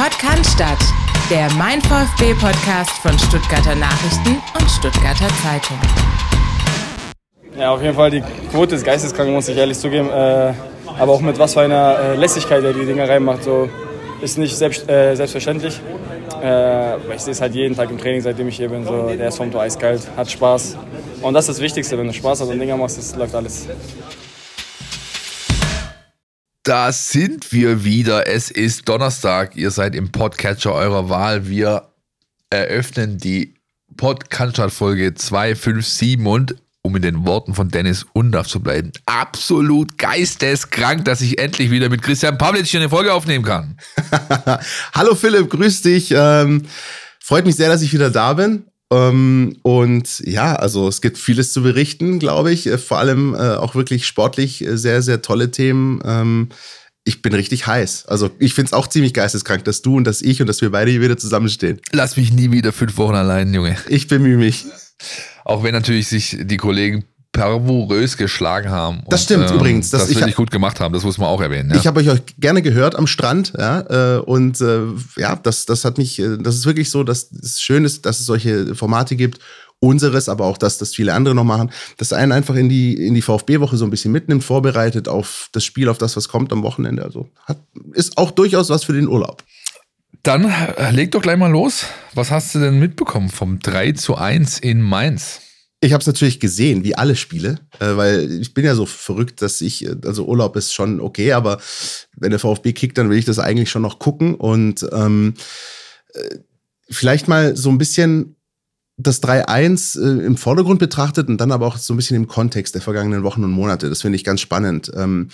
Podcast, der Mein VfB Podcast von Stuttgarter Nachrichten und Stuttgarter Zeitung. Ja, auf jeden Fall die Quote ist geisteskrank, muss ich ehrlich zugeben. Äh, aber auch mit was für einer äh, Lässigkeit er die Dinger reinmacht, so ist nicht selbst, äh, selbstverständlich. Äh, ich sehe es halt jeden Tag im Training, seitdem ich hier bin. So, der ist vom Tor eiskalt, hat Spaß. Und das ist das Wichtigste, wenn du Spaß hast und Dinger machst, das läuft alles. Da sind wir wieder. Es ist Donnerstag. Ihr seid im Podcatcher eurer Wahl. Wir eröffnen die Podcast-Folge 257 und um in den Worten von Dennis Undaff zu bleiben, absolut geisteskrank, dass ich endlich wieder mit Christian Pavlic eine Folge aufnehmen kann. Hallo Philipp, grüß dich. Ähm, freut mich sehr, dass ich wieder da bin. Ähm, und ja, also es gibt vieles zu berichten, glaube ich. Äh, vor allem äh, auch wirklich sportlich äh, sehr, sehr tolle Themen. Ähm, ich bin richtig heiß. Also ich finde es auch ziemlich geisteskrank, dass du und dass ich und dass wir beide hier wieder zusammenstehen. Lass mich nie wieder fünf Wochen allein, Junge. Ich bemühe mich. Auch wenn natürlich sich die Kollegen pervorös geschlagen haben. Das stimmt ähm, übrigens. Das wirklich gut gemacht haben, das muss man auch erwähnen. Ja. Ich habe euch gerne gehört am Strand, ja, äh, und äh, ja, das, das hat mich, äh, das ist wirklich so, dass es schön ist, dass es solche Formate gibt. Unseres, aber auch das, das viele andere noch machen, dass einen einfach in die, in die VfB-Woche so ein bisschen mitnimmt, vorbereitet auf das Spiel, auf das, was kommt am Wochenende. Also hat, ist auch durchaus was für den Urlaub. Dann leg doch gleich mal los. Was hast du denn mitbekommen vom 3 zu 1 in Mainz? Ich habe es natürlich gesehen, wie alle Spiele, äh, weil ich bin ja so verrückt, dass ich, äh, also Urlaub ist schon okay, aber wenn der VfB kickt, dann will ich das eigentlich schon noch gucken und ähm, äh, vielleicht mal so ein bisschen das 3-1 äh, im Vordergrund betrachtet und dann aber auch so ein bisschen im Kontext der vergangenen Wochen und Monate. Das finde ich ganz spannend. Ähm,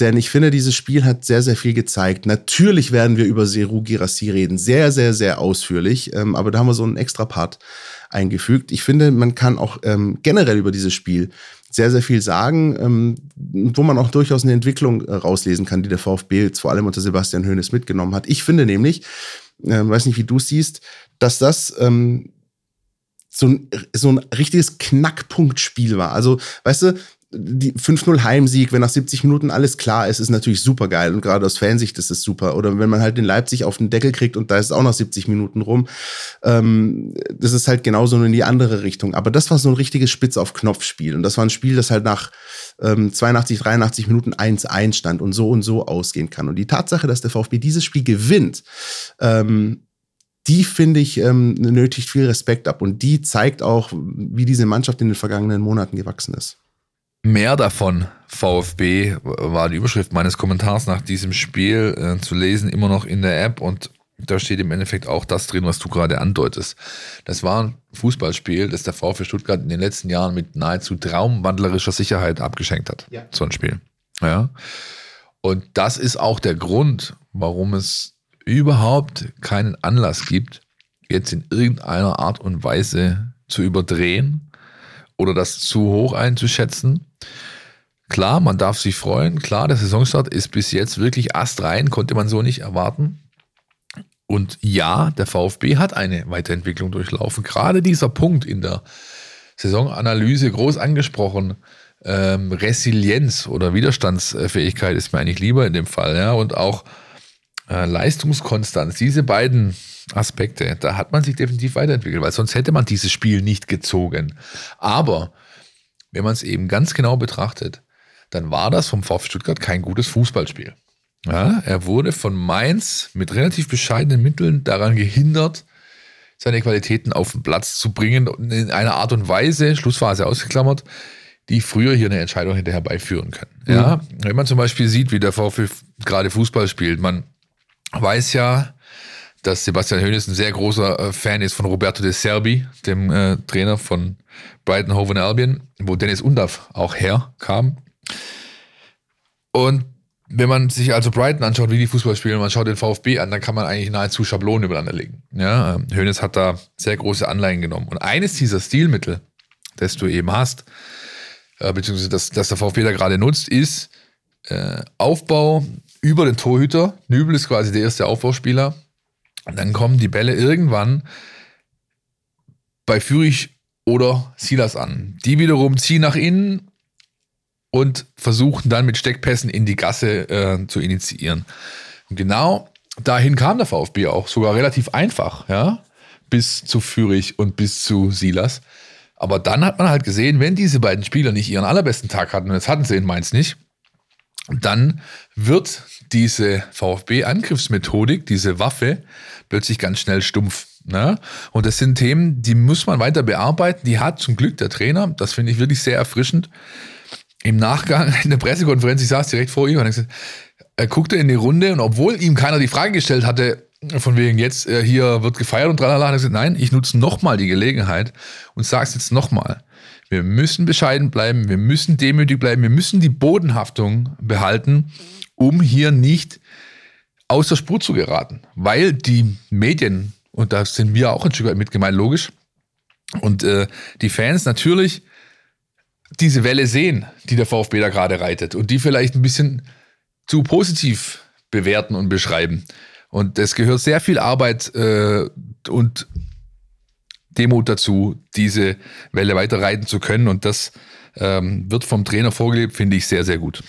denn ich finde, dieses Spiel hat sehr, sehr viel gezeigt. Natürlich werden wir über Seru Girassi reden. Sehr, sehr, sehr ausführlich. Ähm, aber da haben wir so einen extra Part eingefügt. Ich finde, man kann auch ähm, generell über dieses Spiel sehr, sehr viel sagen, ähm, wo man auch durchaus eine Entwicklung äh, rauslesen kann, die der VfB vor allem unter Sebastian Hoeneß mitgenommen hat. Ich finde nämlich, äh, weiß nicht, wie du siehst, dass das ähm, so ein, so ein richtiges Knackpunktspiel war. Also, weißt du, die 5-0 Heimsieg, wenn nach 70 Minuten alles klar ist, ist natürlich super geil. Und gerade aus Fansicht ist es super. Oder wenn man halt in Leipzig auf den Deckel kriegt und da ist es auch noch 70 Minuten rum. Ähm, das ist halt genauso in die andere Richtung. Aber das war so ein richtiges Spitz auf Knopf-Spiel. Und das war ein Spiel, das halt nach ähm, 82, 83 Minuten 1-1 stand und so und so ausgehen kann. Und die Tatsache, dass der VfB dieses Spiel gewinnt, ähm, die finde ich ähm, nötigt viel Respekt ab und die zeigt auch, wie diese Mannschaft in den vergangenen Monaten gewachsen ist. Mehr davon, VfB, war die Überschrift meines Kommentars nach diesem Spiel äh, zu lesen, immer noch in der App und da steht im Endeffekt auch das drin, was du gerade andeutest. Das war ein Fußballspiel, das der VfB Stuttgart in den letzten Jahren mit nahezu traumwandlerischer Sicherheit abgeschenkt hat. Ja. So ein Spiel. Ja. Und das ist auch der Grund, warum es überhaupt keinen Anlass gibt, jetzt in irgendeiner Art und Weise zu überdrehen oder das zu hoch einzuschätzen. Klar, man darf sich freuen. Klar, der Saisonstart ist bis jetzt wirklich astrein, konnte man so nicht erwarten. Und ja, der VfB hat eine Weiterentwicklung durchlaufen. Gerade dieser Punkt in der Saisonanalyse groß angesprochen. Ähm, Resilienz oder Widerstandsfähigkeit ist mir eigentlich lieber in dem Fall. Ja? Und auch äh, Leistungskonstanz, diese beiden Aspekte, da hat man sich definitiv weiterentwickelt, weil sonst hätte man dieses Spiel nicht gezogen. Aber wenn man es eben ganz genau betrachtet, dann war das vom VfB Stuttgart kein gutes Fußballspiel. Ja, er wurde von Mainz mit relativ bescheidenen Mitteln daran gehindert, seine Qualitäten auf den Platz zu bringen in einer Art und Weise, Schlussphase ausgeklammert, die früher hier eine Entscheidung hätte herbeiführen können. Ja, mhm. wenn man zum Beispiel sieht, wie der VfB gerade Fußball spielt, man weiß ja, dass Sebastian Hoeneß ein sehr großer äh, Fan ist von Roberto De Serbi, dem äh, Trainer von Brighton Hove Albion, wo Dennis Undaff auch herkam. Und wenn man sich also Brighton anschaut, wie die Fußball spielen, und man schaut den VfB an, dann kann man eigentlich nahezu Schablonen übereinander legen. Ja, ähm, Hoeneß hat da sehr große Anleihen genommen. Und eines dieser Stilmittel, das du eben hast, äh, beziehungsweise das, das der VfB da gerade nutzt, ist äh, Aufbau über den Torhüter. Nübel ist quasi der erste Aufbauspieler. Und dann kommen die Bälle irgendwann bei Fürich oder Silas an. Die wiederum ziehen nach innen und versuchen dann mit Steckpässen in die Gasse äh, zu initiieren. Und genau dahin kam der VfB auch, sogar relativ einfach, ja, bis zu Fürich und bis zu Silas. Aber dann hat man halt gesehen, wenn diese beiden Spieler nicht ihren allerbesten Tag hatten, und das hatten sie in Mainz nicht, dann wird diese VfB-Angriffsmethodik, diese Waffe, plötzlich ganz schnell stumpf. Ne? Und das sind Themen, die muss man weiter bearbeiten. Die hat zum Glück der Trainer, das finde ich wirklich sehr erfrischend. Im Nachgang in der Pressekonferenz, ich saß direkt vor ihm und gesagt, er guckte in die Runde und obwohl ihm keiner die Frage gestellt hatte, von wegen jetzt äh, hier wird gefeiert und tralala, hat er gesagt, nein, ich nutze nochmal die Gelegenheit und sage es jetzt nochmal. Wir müssen bescheiden bleiben, wir müssen demütig bleiben, wir müssen die Bodenhaftung behalten, um hier nicht aus der Spur zu geraten. Weil die Medien, und da sind wir auch ein Stück weit mit gemeint, logisch, und äh, die Fans natürlich diese Welle sehen, die der VfB da gerade reitet und die vielleicht ein bisschen zu positiv bewerten und beschreiben. Und es gehört sehr viel Arbeit äh, und Demut dazu, diese Welle weiter reiten zu können. Und das ähm, wird vom Trainer vorgelebt, finde ich sehr, sehr gut.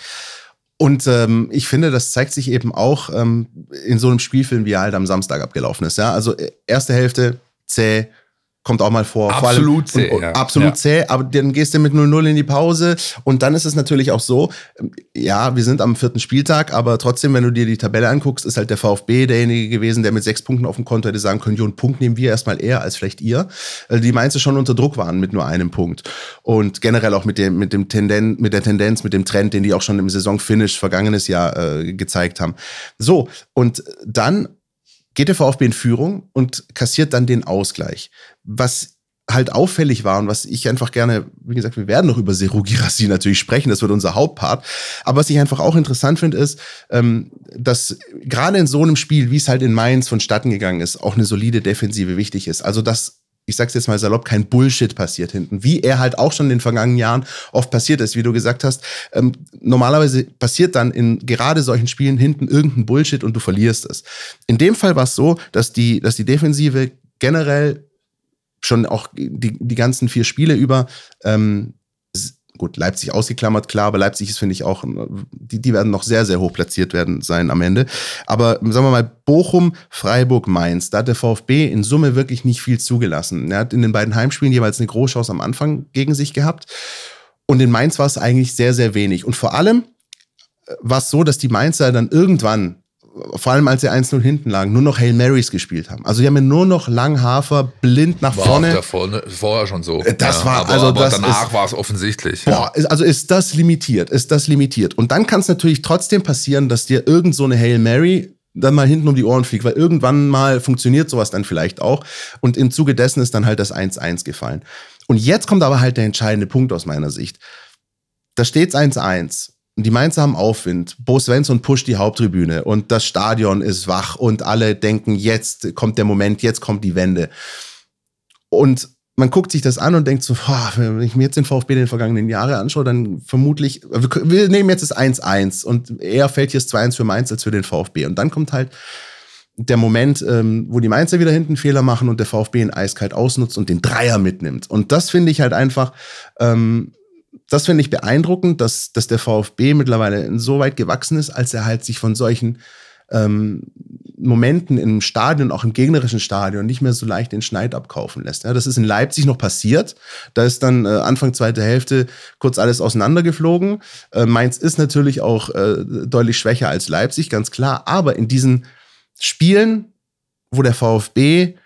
Und ähm, ich finde, das zeigt sich eben auch ähm, in so einem Spielfilm, wie er halt am Samstag abgelaufen ist. Ja? Also äh, erste Hälfte zäh, kommt auch mal vor. Absolut vor allem, zäh. Und, ja. Absolut ja. zäh, aber dann gehst du mit 0-0 in die Pause und dann ist es natürlich auch so, ähm, ja, wir sind am vierten Spieltag, aber trotzdem, wenn du dir die Tabelle anguckst, ist halt der VfB derjenige gewesen, der mit sechs Punkten auf dem Konto hätte sagen können, jo, einen Punkt nehmen wir erstmal eher als vielleicht ihr. Weil die Mainzer schon unter Druck waren mit nur einem Punkt. Und generell auch mit dem, mit dem Tendenz, mit der Tendenz, mit dem Trend, den die auch schon im Saisonfinish vergangenes Jahr äh, gezeigt haben. So, und dann geht der VfB in Führung und kassiert dann den Ausgleich. Was halt auffällig war und was ich einfach gerne, wie gesagt, wir werden noch über Seru Girassi natürlich sprechen, das wird unser Hauptpart, aber was ich einfach auch interessant finde, ist, ähm, dass gerade in so einem Spiel, wie es halt in Mainz vonstatten gegangen ist, auch eine solide Defensive wichtig ist. Also dass ich sag's jetzt mal salopp, kein Bullshit passiert hinten. Wie er halt auch schon in den vergangenen Jahren oft passiert ist, wie du gesagt hast. Ähm, normalerweise passiert dann in gerade solchen Spielen hinten irgendein Bullshit und du verlierst es. In dem Fall war es so, dass die, dass die Defensive generell schon auch die, die ganzen vier Spiele über ähm, gut, Leipzig ausgeklammert, klar, aber Leipzig ist, finde ich, auch, die, die werden noch sehr, sehr hoch platziert werden sein am Ende. Aber sagen wir mal, Bochum, Freiburg, Mainz, da hat der VfB in Summe wirklich nicht viel zugelassen. Er hat in den beiden Heimspielen jeweils eine Großchance am Anfang gegen sich gehabt. Und in Mainz war es eigentlich sehr, sehr wenig. Und vor allem war es so, dass die Mainzer dann irgendwann vor allem als sie 1-0 hinten lagen, nur noch Hail Marys gespielt haben. Also die haben ja nur noch Langhafer blind nach war vorne. Davor, ne, vorher schon so. Das war, aber, also aber das danach war es offensichtlich. Boah, ist, also ist das limitiert, ist das limitiert. Und dann kann es natürlich trotzdem passieren, dass dir irgend so eine Hail Mary dann mal hinten um die Ohren fliegt, weil irgendwann mal funktioniert sowas dann vielleicht auch. Und im Zuge dessen ist dann halt das 1-1 gefallen. Und jetzt kommt aber halt der entscheidende Punkt aus meiner Sicht. Da steht's 1-1 die Mainzer haben Aufwind. Bo Svensson pusht die Haupttribüne und das Stadion ist wach und alle denken, jetzt kommt der Moment, jetzt kommt die Wende. Und man guckt sich das an und denkt so, boah, wenn ich mir jetzt den VfB in den vergangenen Jahren anschaue, dann vermutlich, wir nehmen jetzt das 1-1 und eher fällt hier das 2-1 für Mainz als für den VfB. Und dann kommt halt der Moment, ähm, wo die Mainzer wieder hinten Fehler machen und der VfB ihn eiskalt ausnutzt und den Dreier mitnimmt. Und das finde ich halt einfach, ähm, das finde ich beeindruckend, dass, dass der VfB mittlerweile so weit gewachsen ist, als er halt sich von solchen ähm, Momenten im Stadion, auch im gegnerischen Stadion, nicht mehr so leicht den Schneid abkaufen lässt. Ja, das ist in Leipzig noch passiert. Da ist dann äh, Anfang zweite Hälfte kurz alles auseinandergeflogen. Äh, Mainz ist natürlich auch äh, deutlich schwächer als Leipzig, ganz klar. Aber in diesen Spielen, wo der VfB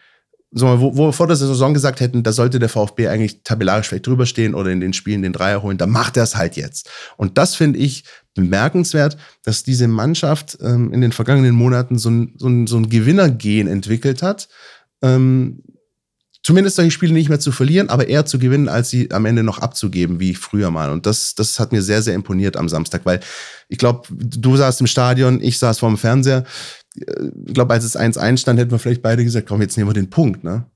so, wo, wo wir vor der Saison gesagt hätten, da sollte der VfB eigentlich tabellarisch vielleicht drüber stehen oder in den Spielen den Dreier holen, da macht er es halt jetzt. Und das finde ich bemerkenswert, dass diese Mannschaft ähm, in den vergangenen Monaten so ein, so ein, so ein Gewinnergehen entwickelt hat. Ähm, zumindest solche Spiele nicht mehr zu verlieren, aber eher zu gewinnen, als sie am Ende noch abzugeben, wie früher mal. Und das, das hat mir sehr, sehr imponiert am Samstag, weil ich glaube, du saßt im Stadion, ich saß vorm Fernseher ich glaube, als es 1-1 stand, hätten wir vielleicht beide gesagt, komm, jetzt nehmen wir den Punkt, ne?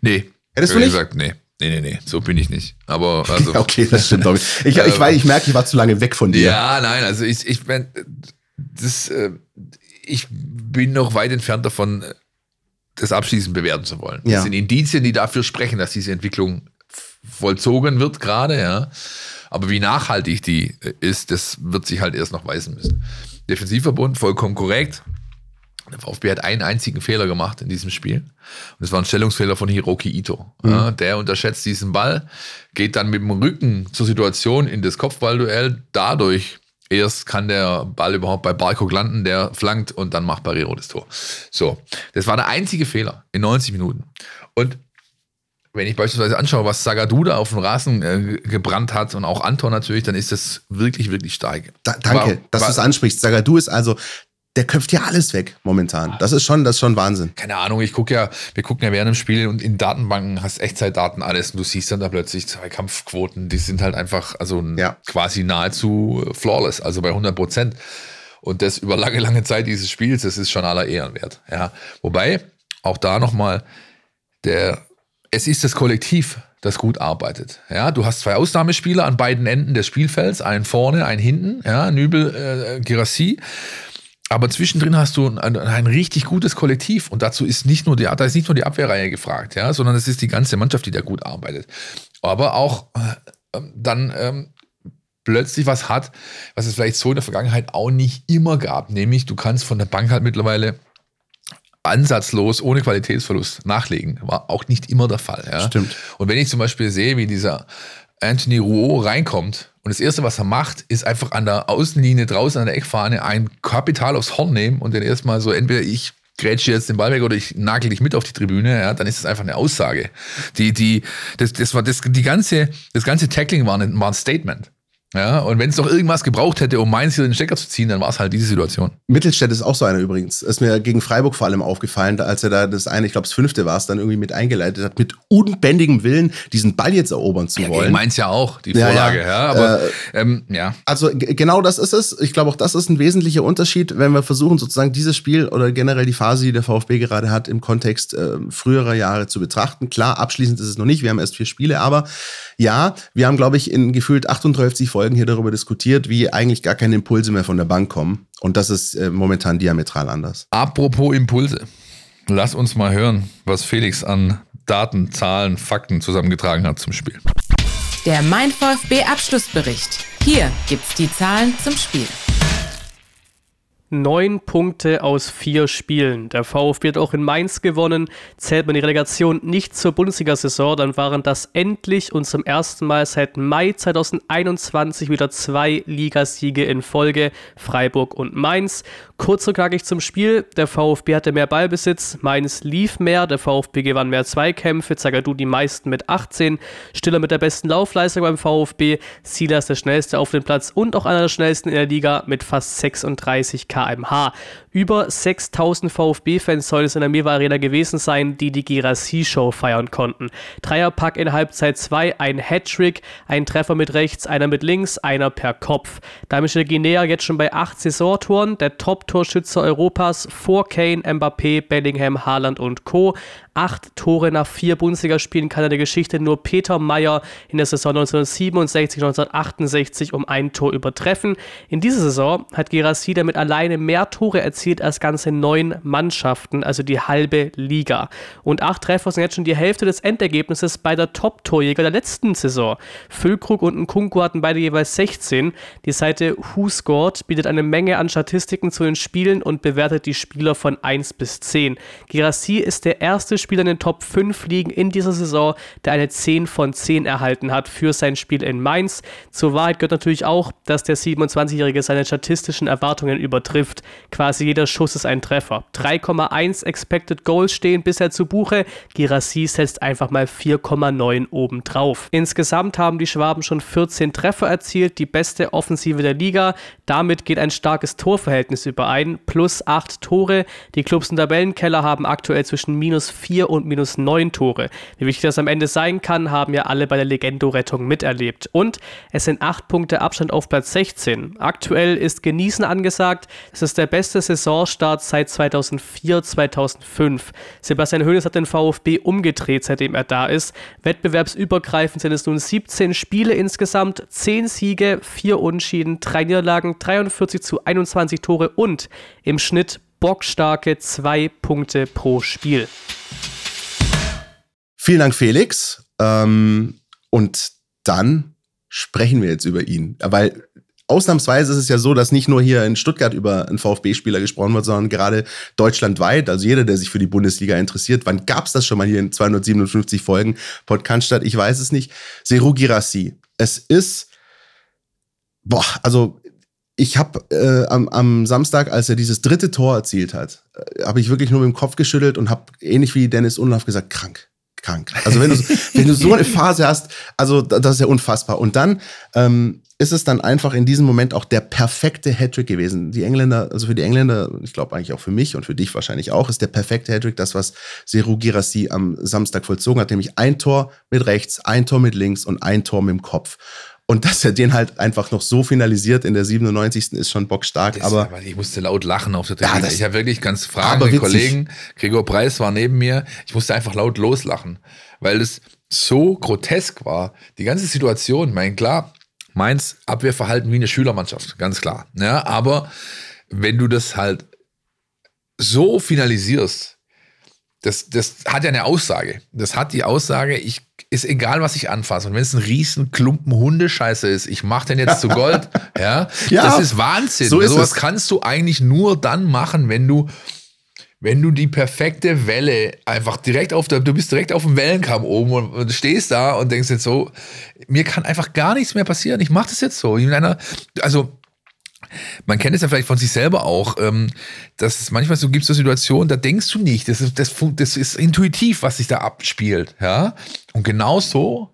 Nee. Hättest du nicht? gesagt, nee. Nee, nee, nee, so bin ich nicht. Aber also. Okay, das stimmt. Ich, ich, weiß, ich merke, ich war zu lange weg von dir. Ja, nein, also ich, ich mein, das, äh, ich bin noch weit entfernt davon, das abschließend bewerten zu wollen. Ja. Das sind Indizien, die dafür sprechen, dass diese Entwicklung vollzogen wird gerade, ja. Aber wie nachhaltig die ist, das wird sich halt erst noch weisen müssen. Defensivverbund, vollkommen korrekt. Der VfB hat einen einzigen Fehler gemacht in diesem Spiel. Und das war ein Stellungsfehler von Hiroki Ito. Mhm. Ja, der unterschätzt diesen Ball, geht dann mit dem Rücken zur Situation in das Kopfballduell. Dadurch erst kann der Ball überhaupt bei Barkok landen, der flankt und dann macht Barrero das Tor. So, das war der einzige Fehler in 90 Minuten. Und wenn ich beispielsweise anschaue, was Sagadu da auf dem Rasen äh, gebrannt hat und auch Anton natürlich, dann ist das wirklich, wirklich stark. Da, danke, war, dass du es ansprichst. Sagadu ist also der köpft ja alles weg momentan. Das ist schon, das ist schon Wahnsinn. Keine Ahnung, ich gucke ja, wir gucken ja während dem Spiel und in Datenbanken hast Echtzeitdaten alles und du siehst dann da plötzlich zwei Kampfquoten, die sind halt einfach, also ja. quasi nahezu flawless, also bei 100 Prozent. Und das über lange, lange Zeit dieses Spiels, das ist schon aller Ehren wert. Ja. Wobei, auch da nochmal, der, es ist das Kollektiv, das gut arbeitet. Ja, du hast zwei Ausnahmespieler an beiden Enden des Spielfelds, einen vorne, einen hinten, ja, Nübel, äh, Girassi. Aber zwischendrin hast du ein, ein, richtig gutes Kollektiv und dazu ist nicht nur die, da ist nicht nur die Abwehrreihe gefragt, ja, sondern es ist die ganze Mannschaft, die da gut arbeitet. Aber auch äh, dann ähm, plötzlich was hat, was es vielleicht so in der Vergangenheit auch nicht immer gab, nämlich du kannst von der Bank halt mittlerweile ansatzlos, ohne Qualitätsverlust nachlegen. War auch nicht immer der Fall. Ja? Stimmt. Und wenn ich zum Beispiel sehe, wie dieser Anthony Rouault reinkommt und das Erste, was er macht, ist einfach an der Außenlinie draußen an der Eckfahne ein Kapital aufs Horn nehmen und dann erstmal so, entweder ich grätsche jetzt den Ball weg oder ich nagel dich mit auf die Tribüne, ja, dann ist das einfach eine Aussage. Die, die, das, das war das, die ganze, das ganze Tackling war ein, war ein Statement. Ja, und wenn es noch irgendwas gebraucht hätte, um Mainz hier den Stecker zu ziehen, dann war es halt diese Situation. Mittelstädt ist auch so einer übrigens. Ist mir gegen Freiburg vor allem aufgefallen, als er da das eine, ich glaube das fünfte war es, dann irgendwie mit eingeleitet hat, mit unbändigem Willen diesen Ball jetzt erobern zu ja, wollen. Mainz ja auch, die Vorlage, ja. ja aber äh, ähm, ja. Also genau das ist es. Ich glaube auch das ist ein wesentlicher Unterschied, wenn wir versuchen sozusagen dieses Spiel oder generell die Phase, die der VfB gerade hat, im Kontext äh, früherer Jahre zu betrachten. Klar, abschließend ist es noch nicht, wir haben erst vier Spiele, aber ja, wir haben, glaube ich, in gefühlt 38 Folgen hier darüber diskutiert, wie eigentlich gar keine Impulse mehr von der Bank kommen. Und das ist äh, momentan diametral anders. Apropos Impulse. Lass uns mal hören, was Felix an Daten, Zahlen, Fakten zusammengetragen hat zum Spiel. Der Mein VfB Abschlussbericht. Hier gibt's die Zahlen zum Spiel. Neun Punkte aus vier Spielen. Der VfB hat auch in Mainz gewonnen. Zählt man die Relegation nicht zur Bundesliga-Saison, dann waren das endlich und zum ersten Mal seit Mai 2021 wieder zwei Ligasiege in Folge. Freiburg und Mainz. Kurz und knackig zum Spiel. Der VfB hatte mehr Ballbesitz. Mainz lief mehr. Der VfB gewann mehr Zweikämpfe. Zagadou die meisten mit 18. Stiller mit der besten Laufleistung beim VfB. Silas der schnellste auf dem Platz und auch einer der schnellsten in der Liga mit fast 36 km kmh. Über 6000 VfB-Fans soll es in der Mewa Arena gewesen sein, die die Girassi-Show feiern konnten. Dreierpack in Halbzeit 2, ein Hattrick, ein Treffer mit rechts, einer mit links, einer per Kopf. Damit steht Guinea jetzt schon bei 8 Saisontoren, der Top-Torschütze Europas vor Kane, Mbappé, Bellingham, Haaland und Co acht Tore nach vier Bundesligaspielen kann er der Geschichte nur Peter Meyer in der Saison 1967, 1968 um ein Tor übertreffen. In dieser Saison hat Gerassi damit alleine mehr Tore erzielt als ganze neun Mannschaften, also die halbe Liga. Und acht Treffer sind jetzt schon die Hälfte des Endergebnisses bei der Top-Torjäger der letzten Saison. Füllkrug und Nkunku hatten beide jeweils 16. Die Seite Who Scored bietet eine Menge an Statistiken zu den Spielen und bewertet die Spieler von 1 bis 10. Gerassi ist der erste Spieler in den Top 5 liegen in dieser Saison, der eine 10 von 10 erhalten hat für sein Spiel in Mainz. Zur Wahrheit gehört natürlich auch, dass der 27-Jährige seine statistischen Erwartungen übertrifft. Quasi jeder Schuss ist ein Treffer. 3,1 Expected Goals stehen bisher zu Buche. Girassi setzt einfach mal 4,9 obendrauf. Insgesamt haben die Schwaben schon 14 Treffer erzielt, die beste Offensive der Liga. Damit geht ein starkes Torverhältnis überein, plus 8 Tore. Die Clubs im Tabellenkeller haben aktuell zwischen minus 4 4 und minus 9 Tore. Wie wichtig das am Ende sein kann, haben ja alle bei der Legendo-Rettung miterlebt. Und es sind 8 Punkte Abstand auf Platz 16. Aktuell ist Genießen angesagt. Es ist der beste Saisonstart seit 2004, 2005. Sebastian Hoeneß hat den VfB umgedreht, seitdem er da ist. Wettbewerbsübergreifend sind es nun 17 Spiele insgesamt, 10 Siege, 4 Unschieden, 3 Niederlagen, 43 zu 21 Tore und im Schnitt bockstarke zwei Punkte pro Spiel. Vielen Dank, Felix. Ähm, und dann sprechen wir jetzt über ihn. Weil ausnahmsweise ist es ja so, dass nicht nur hier in Stuttgart über einen VfB-Spieler gesprochen wird, sondern gerade deutschlandweit, also jeder, der sich für die Bundesliga interessiert. Wann gab es das schon mal hier in 257 Folgen Podcast? Ich weiß es nicht. Seru Girassi. Es ist, boah, also ich habe äh, am, am Samstag, als er dieses dritte Tor erzielt hat, äh, habe ich wirklich nur mit dem Kopf geschüttelt und habe ähnlich wie Dennis Unlauf gesagt, krank, krank. Also wenn du, wenn du so eine Phase hast, also das ist ja unfassbar. Und dann ähm, ist es dann einfach in diesem Moment auch der perfekte Hattrick gewesen. Die Engländer, also für die Engländer, ich glaube eigentlich auch für mich und für dich wahrscheinlich auch, ist der perfekte Hattrick das, was Seru Girassi am Samstag vollzogen hat, nämlich ein Tor mit rechts, ein Tor mit links und ein Tor mit dem Kopf. Und dass er den halt einfach noch so finalisiert in der 97. ist schon bockstark. aber ja, ich musste laut lachen auf der Tribüne. Ja, ich habe wirklich ganz fragende Kollegen. Gregor Preis war neben mir. Ich musste einfach laut loslachen, weil es so grotesk war. Die ganze Situation, mein klar, Mainz Abwehrverhalten wie eine Schülermannschaft, ganz klar. Ja, aber wenn du das halt so finalisierst, das, das hat ja eine Aussage. Das hat die Aussage, ich ist egal, was ich anfasse. Und wenn es ein riesen Klumpen Hundescheiße ist, ich mache den jetzt zu Gold. ja, ja, das ist Wahnsinn. So ist Sowas es. kannst du eigentlich nur dann machen, wenn du wenn du die perfekte Welle einfach direkt auf der, du bist direkt auf dem Wellenkamm oben und, und stehst da und denkst jetzt so, mir kann einfach gar nichts mehr passieren. Ich mache das jetzt so. In einer, also man kennt es ja vielleicht von sich selber auch, ähm, dass es manchmal so gibt so Situationen, da denkst du nicht, das ist, das, das ist intuitiv, was sich da abspielt, ja. Und genau so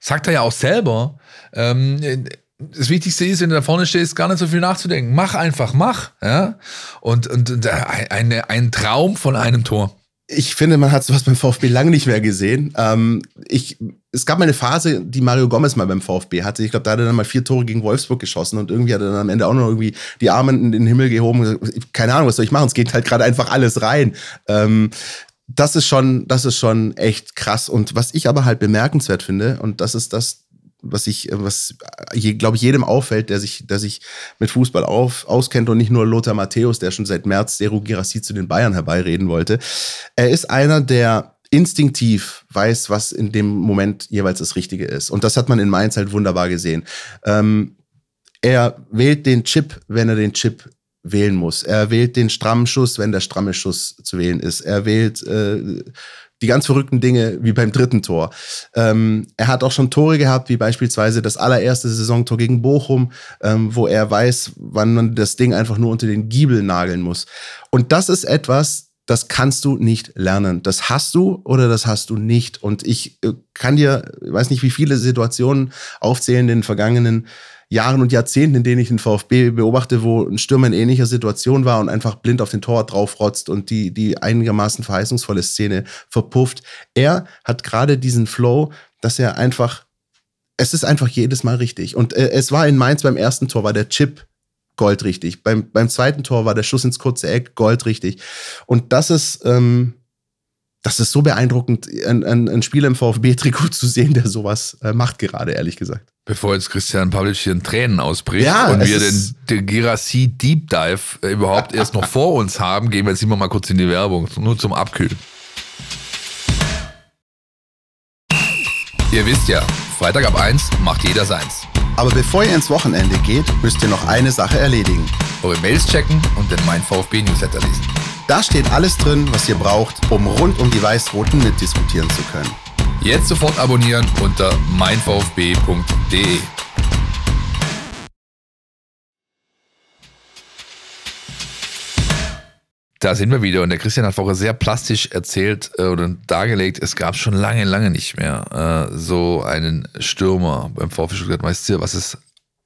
sagt er ja auch selber, ähm, das Wichtigste ist, wenn du da vorne stehst, gar nicht so viel nachzudenken. Mach einfach, mach, ja. Und, und, und eine, ein Traum von einem Tor ich finde, man hat sowas beim VfB lange nicht mehr gesehen. Ähm, ich, es gab mal eine Phase, die Mario Gomez mal beim VfB hatte. Ich glaube, da hat er dann mal vier Tore gegen Wolfsburg geschossen und irgendwie hat er dann am Ende auch noch irgendwie die Arme in den Himmel gehoben. Keine Ahnung, was soll ich machen? Es geht halt gerade einfach alles rein. Ähm, das ist schon, das ist schon echt krass. Und was ich aber halt bemerkenswert finde, und das ist das, was ich, was, glaube ich, jedem auffällt, der sich, der sich mit Fußball auf, auskennt und nicht nur Lothar Matthäus, der schon seit März Seru Girassi zu den Bayern herbeireden wollte. Er ist einer, der instinktiv weiß, was in dem Moment jeweils das Richtige ist. Und das hat man in Mainz halt wunderbar gesehen. Ähm, er wählt den Chip, wenn er den Chip wählen muss. Er wählt den strammen Schuss, wenn der stramme Schuss zu wählen ist. Er wählt äh, die ganz verrückten Dinge wie beim dritten Tor. Ähm, er hat auch schon Tore gehabt, wie beispielsweise das allererste Saisontor gegen Bochum, ähm, wo er weiß, wann man das Ding einfach nur unter den Giebel nageln muss. Und das ist etwas, das kannst du nicht lernen. Das hast du oder das hast du nicht. Und ich äh, kann dir, ich weiß nicht, wie viele Situationen aufzählen in den vergangenen Jahren und Jahrzehnten, in denen ich den VfB beobachte, wo ein Stürmer in ähnlicher Situation war und einfach blind auf den Tor draufrotzt und die, die einigermaßen verheißungsvolle Szene verpufft. Er hat gerade diesen Flow, dass er einfach, es ist einfach jedes Mal richtig. Und äh, es war in Mainz beim ersten Tor, war der Chip goldrichtig. Beim, beim zweiten Tor war der Schuss ins kurze Eck goldrichtig. Und das ist, ähm, das ist so beeindruckend, ein, ein, ein Spieler im VfB-Trikot zu sehen, der sowas äh, macht gerade, ehrlich gesagt. Bevor jetzt Christian Pavlic hier in Tränen ausbricht ja, und wir den, den Gerassi Deep Dive äh, überhaupt erst noch vor uns haben, gehen wir jetzt immer mal kurz in die Werbung, nur zum Abkühlen. Ihr wisst ja, Freitag ab 1 macht jeder seins. Aber bevor ihr ins Wochenende geht, müsst ihr noch eine Sache erledigen. Eure Mails checken und den Mein VfB Newsletter lesen. Da steht alles drin, was ihr braucht, um rund um die Weiß-Roten mitdiskutieren zu können. Jetzt sofort abonnieren unter meinvfb.de. Da sind wir wieder und der Christian hat vorher sehr plastisch erzählt äh, oder dargelegt, es gab schon lange, lange nicht mehr äh, so einen Stürmer beim VfB Stuttgart. Weißt du, was es,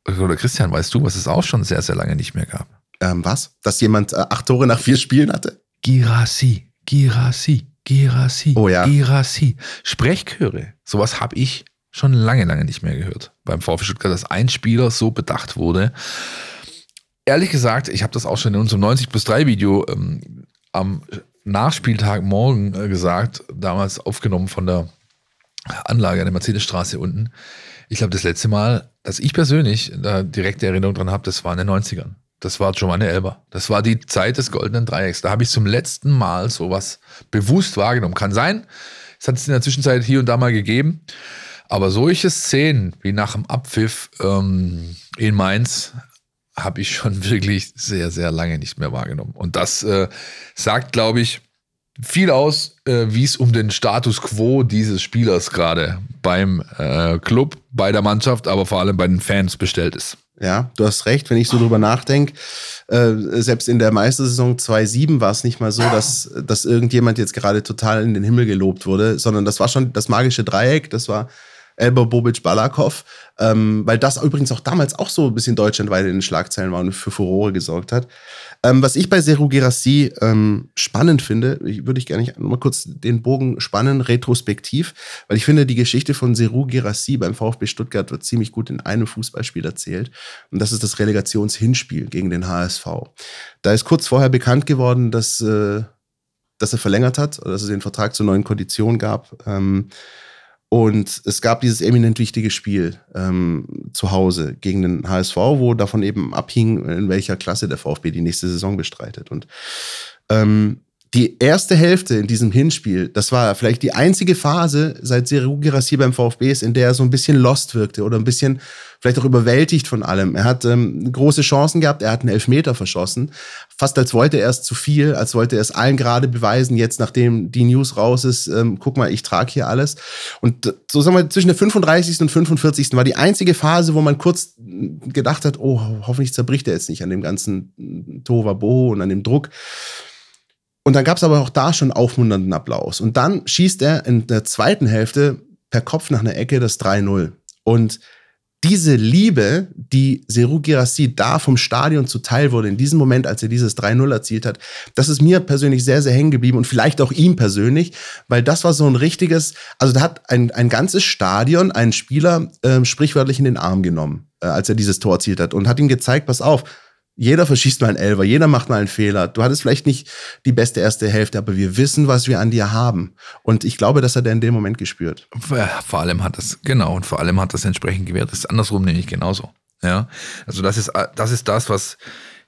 oder Christian, weißt du, was es auch schon sehr, sehr lange nicht mehr gab? Ähm, was? Dass jemand äh, acht Tore nach vier Spielen hatte? Girassi, Girassi. Girassi. Oh ja. Girassi. Sprechchöre. Sowas habe ich schon lange, lange nicht mehr gehört beim VfB Stuttgart, dass ein Spieler so bedacht wurde. Ehrlich gesagt, ich habe das auch schon in unserem 90 plus 3 Video ähm, am Nachspieltag morgen äh, gesagt, damals aufgenommen von der Anlage an der Mercedesstraße unten. Ich glaube, das letzte Mal, dass ich persönlich da direkte Erinnerung dran habe, das war in den 90ern. Das war Giovanni Elber. Das war die Zeit des goldenen Dreiecks. Da habe ich zum letzten Mal sowas bewusst wahrgenommen. Kann sein, es hat es in der Zwischenzeit hier und da mal gegeben. Aber solche Szenen wie nach dem Abpfiff ähm, in Mainz habe ich schon wirklich sehr, sehr lange nicht mehr wahrgenommen. Und das äh, sagt, glaube ich, viel aus, äh, wie es um den Status quo dieses Spielers gerade beim äh, Club, bei der Mannschaft, aber vor allem bei den Fans bestellt ist. Ja, du hast recht, wenn ich so drüber nachdenke. Äh, selbst in der Meistersaison 2-7 war es nicht mal so, dass, dass irgendjemand jetzt gerade total in den Himmel gelobt wurde, sondern das war schon das magische Dreieck. Das war Elber Bobic Balakov, ähm, weil das übrigens auch damals auch so ein bisschen deutschlandweit in den Schlagzeilen war und für Furore gesorgt hat. Ähm, was ich bei Seru Gerassi ähm, spannend finde, ich, würde ich gerne mal kurz den Bogen spannen, retrospektiv, weil ich finde, die Geschichte von Seru Gerassi beim VfB Stuttgart wird ziemlich gut in einem Fußballspiel erzählt. Und das ist das Relegationshinspiel gegen den HSV. Da ist kurz vorher bekannt geworden, dass, äh, dass er verlängert hat oder dass es den Vertrag zu neuen Konditionen gab. Ähm, und es gab dieses eminent wichtige Spiel ähm, zu Hause gegen den HSV, wo davon eben abhing, in welcher Klasse der VfB die nächste Saison bestreitet. Und ähm, die erste Hälfte in diesem Hinspiel, das war vielleicht die einzige Phase seit Seru Girassi beim VfB ist, in der er so ein bisschen lost wirkte oder ein bisschen vielleicht auch überwältigt von allem. Er hat ähm, große Chancen gehabt, er hat einen Elfmeter verschossen, fast als wollte er es zu viel, als wollte er es allen gerade beweisen, jetzt nachdem die News raus ist, ähm, guck mal, ich trage hier alles. Und so sagen wir, zwischen der 35. und 45. war die einzige Phase, wo man kurz gedacht hat, oh, hoffentlich zerbricht er jetzt nicht an dem ganzen Tova Boho und an dem Druck. Und dann gab es aber auch da schon aufmunternden Applaus. Und dann schießt er in der zweiten Hälfte per Kopf nach einer Ecke das 3-0. Und diese Liebe, die Seru Girassi da vom Stadion zuteil wurde, in diesem Moment, als er dieses 3-0 erzielt hat, das ist mir persönlich sehr, sehr hängen geblieben und vielleicht auch ihm persönlich, weil das war so ein richtiges, also da hat ein, ein ganzes Stadion einen Spieler äh, sprichwörtlich in den Arm genommen, äh, als er dieses Tor erzielt hat und hat ihm gezeigt, pass auf, jeder verschießt mal einen Elfer, jeder macht mal einen Fehler. Du hattest vielleicht nicht die beste erste Hälfte, aber wir wissen, was wir an dir haben. Und ich glaube, das hat er in dem Moment gespürt. Vor allem hat das, genau, und vor allem hat das entsprechend gewährt. Das ist andersrum nämlich genauso. Ja, also das ist, das ist das, was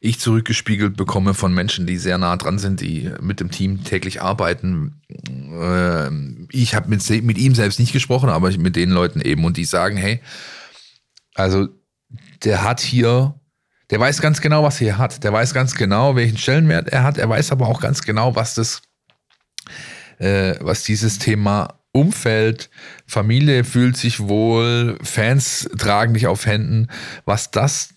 ich zurückgespiegelt bekomme von Menschen, die sehr nah dran sind, die mit dem Team täglich arbeiten. Ähm, ich habe mit, mit ihm selbst nicht gesprochen, aber mit den Leuten eben und die sagen, hey, also der hat hier der weiß ganz genau, was er hier hat. Der weiß ganz genau, welchen Stellenwert er hat. Er weiß aber auch ganz genau, was das, äh, was dieses Thema Umfeld, Familie fühlt sich wohl, Fans tragen dich auf Händen, was das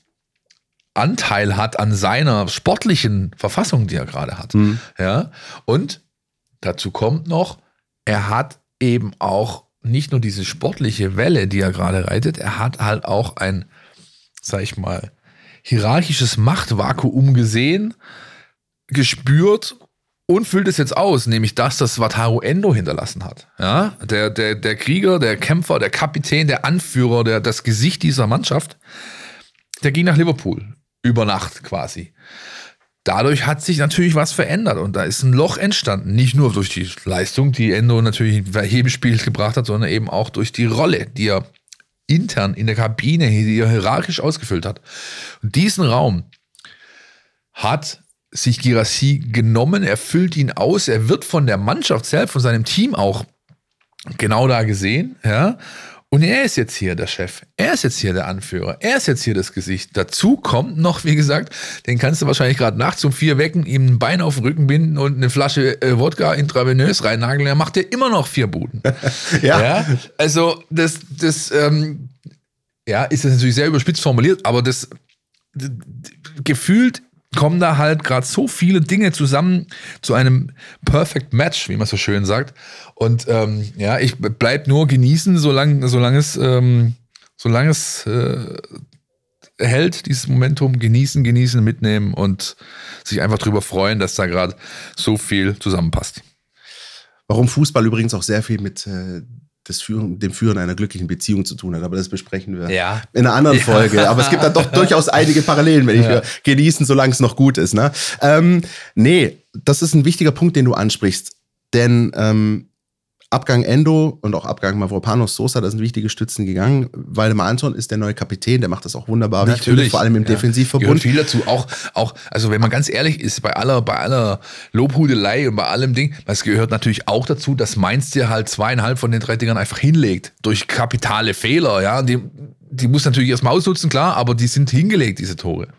Anteil hat an seiner sportlichen Verfassung, die er gerade hat. Mhm. Ja. Und dazu kommt noch, er hat eben auch nicht nur diese sportliche Welle, die er gerade reitet, er hat halt auch ein, sag ich mal, hierarchisches Machtvakuum gesehen, gespürt und füllt es jetzt aus, nämlich das, das Wataru Endo hinterlassen hat. Ja, der, der, der Krieger, der Kämpfer, der Kapitän, der Anführer, der, das Gesicht dieser Mannschaft, der ging nach Liverpool über Nacht quasi. Dadurch hat sich natürlich was verändert und da ist ein Loch entstanden. Nicht nur durch die Leistung, die Endo natürlich in jedem Spiel gebracht hat, sondern eben auch durch die Rolle, die er intern in der Kabine, die er hierarchisch ausgefüllt hat. Und diesen Raum hat sich Girassi genommen, er füllt ihn aus, er wird von der Mannschaft selbst, von seinem Team auch genau da gesehen, ja. Und er ist jetzt hier der Chef. Er ist jetzt hier der Anführer. Er ist jetzt hier das Gesicht. Dazu kommt noch, wie gesagt, den kannst du wahrscheinlich gerade nachts um vier wecken, ihm ein Bein auf den Rücken binden und eine Flasche äh, Wodka intravenös reinnageln. Er macht dir immer noch vier Buden. ja. ja. Also, das, das, ähm, ja, ist das natürlich sehr überspitzt formuliert, aber das, das gefühlt kommen da halt gerade so viele Dinge zusammen zu einem Perfect Match, wie man so schön sagt. Und ähm, ja, ich bleib nur genießen, solange, solange es, ähm, solange es äh, hält, dieses Momentum, genießen, genießen, mitnehmen und sich einfach drüber freuen, dass da gerade so viel zusammenpasst. Warum Fußball übrigens auch sehr viel mit äh, das Führen, dem Führen einer glücklichen Beziehung zu tun hat. Aber das besprechen wir ja. in einer anderen Folge. Aber es gibt da doch durchaus einige Parallelen, wenn ich ja. genießen, solange es noch gut ist. Ne? Ähm, nee, das ist ein wichtiger Punkt, den du ansprichst. Denn ähm, Abgang Endo und auch Abgang Mavropanos Sosa, da sind wichtige Stützen gegangen. Waldemar Anton ist der neue Kapitän, der macht das auch wunderbar. wie ich finde, Natürlich. vor allem im Ja. Defensivverbund. Gehört viel dazu. Auch, auch, also wenn man ganz ehrlich ist, bei aller, bei aller Lobhudelei und bei allem Ding, es gehört natürlich auch dazu, dass Mainz dir halt zweieinhalb von den drei Dingern einfach hinlegt. Durch kapitale Fehler, ja. Die, die muss natürlich erstmal ausnutzen, klar, aber die sind hingelegt, diese Tore.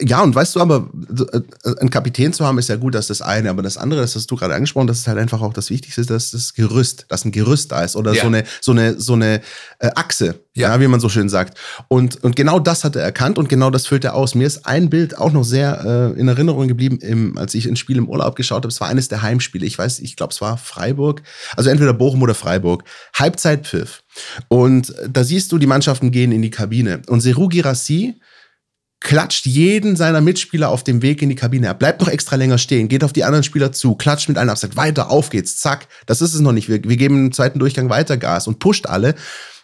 Ja, und weißt du aber, äh, einen Kapitän zu haben ist ja gut, das ist das eine, aber das andere, das hast du gerade angesprochen, das ist halt einfach auch das Wichtigste, dass das Gerüst, dass ein Gerüst da ist oder Ja. so eine, so eine, so eine äh, Achse, Ja. ja. wie man so schön sagt. Und, und genau das hat er erkannt und genau das füllt er aus. Mir ist ein Bild auch noch sehr äh, in Erinnerung geblieben, im, als ich ein Spiel im Urlaub geschaut habe. Es war eines der Heimspiele. Ich weiß, ich glaube, es war Freiburg, also entweder Bochum oder Freiburg. Halbzeitpfiff. Und da siehst du, die Mannschaften gehen in die Kabine. Und Seru Girassi klatscht jeden seiner Mitspieler auf dem Weg in die Kabine. Er bleibt noch extra länger stehen, geht auf die anderen Spieler zu, klatscht mit einem ab, sagt weiter, auf geht's, zack. Das ist es noch nicht. Wir, wir geben im zweiten Durchgang weiter Gas und pusht alle.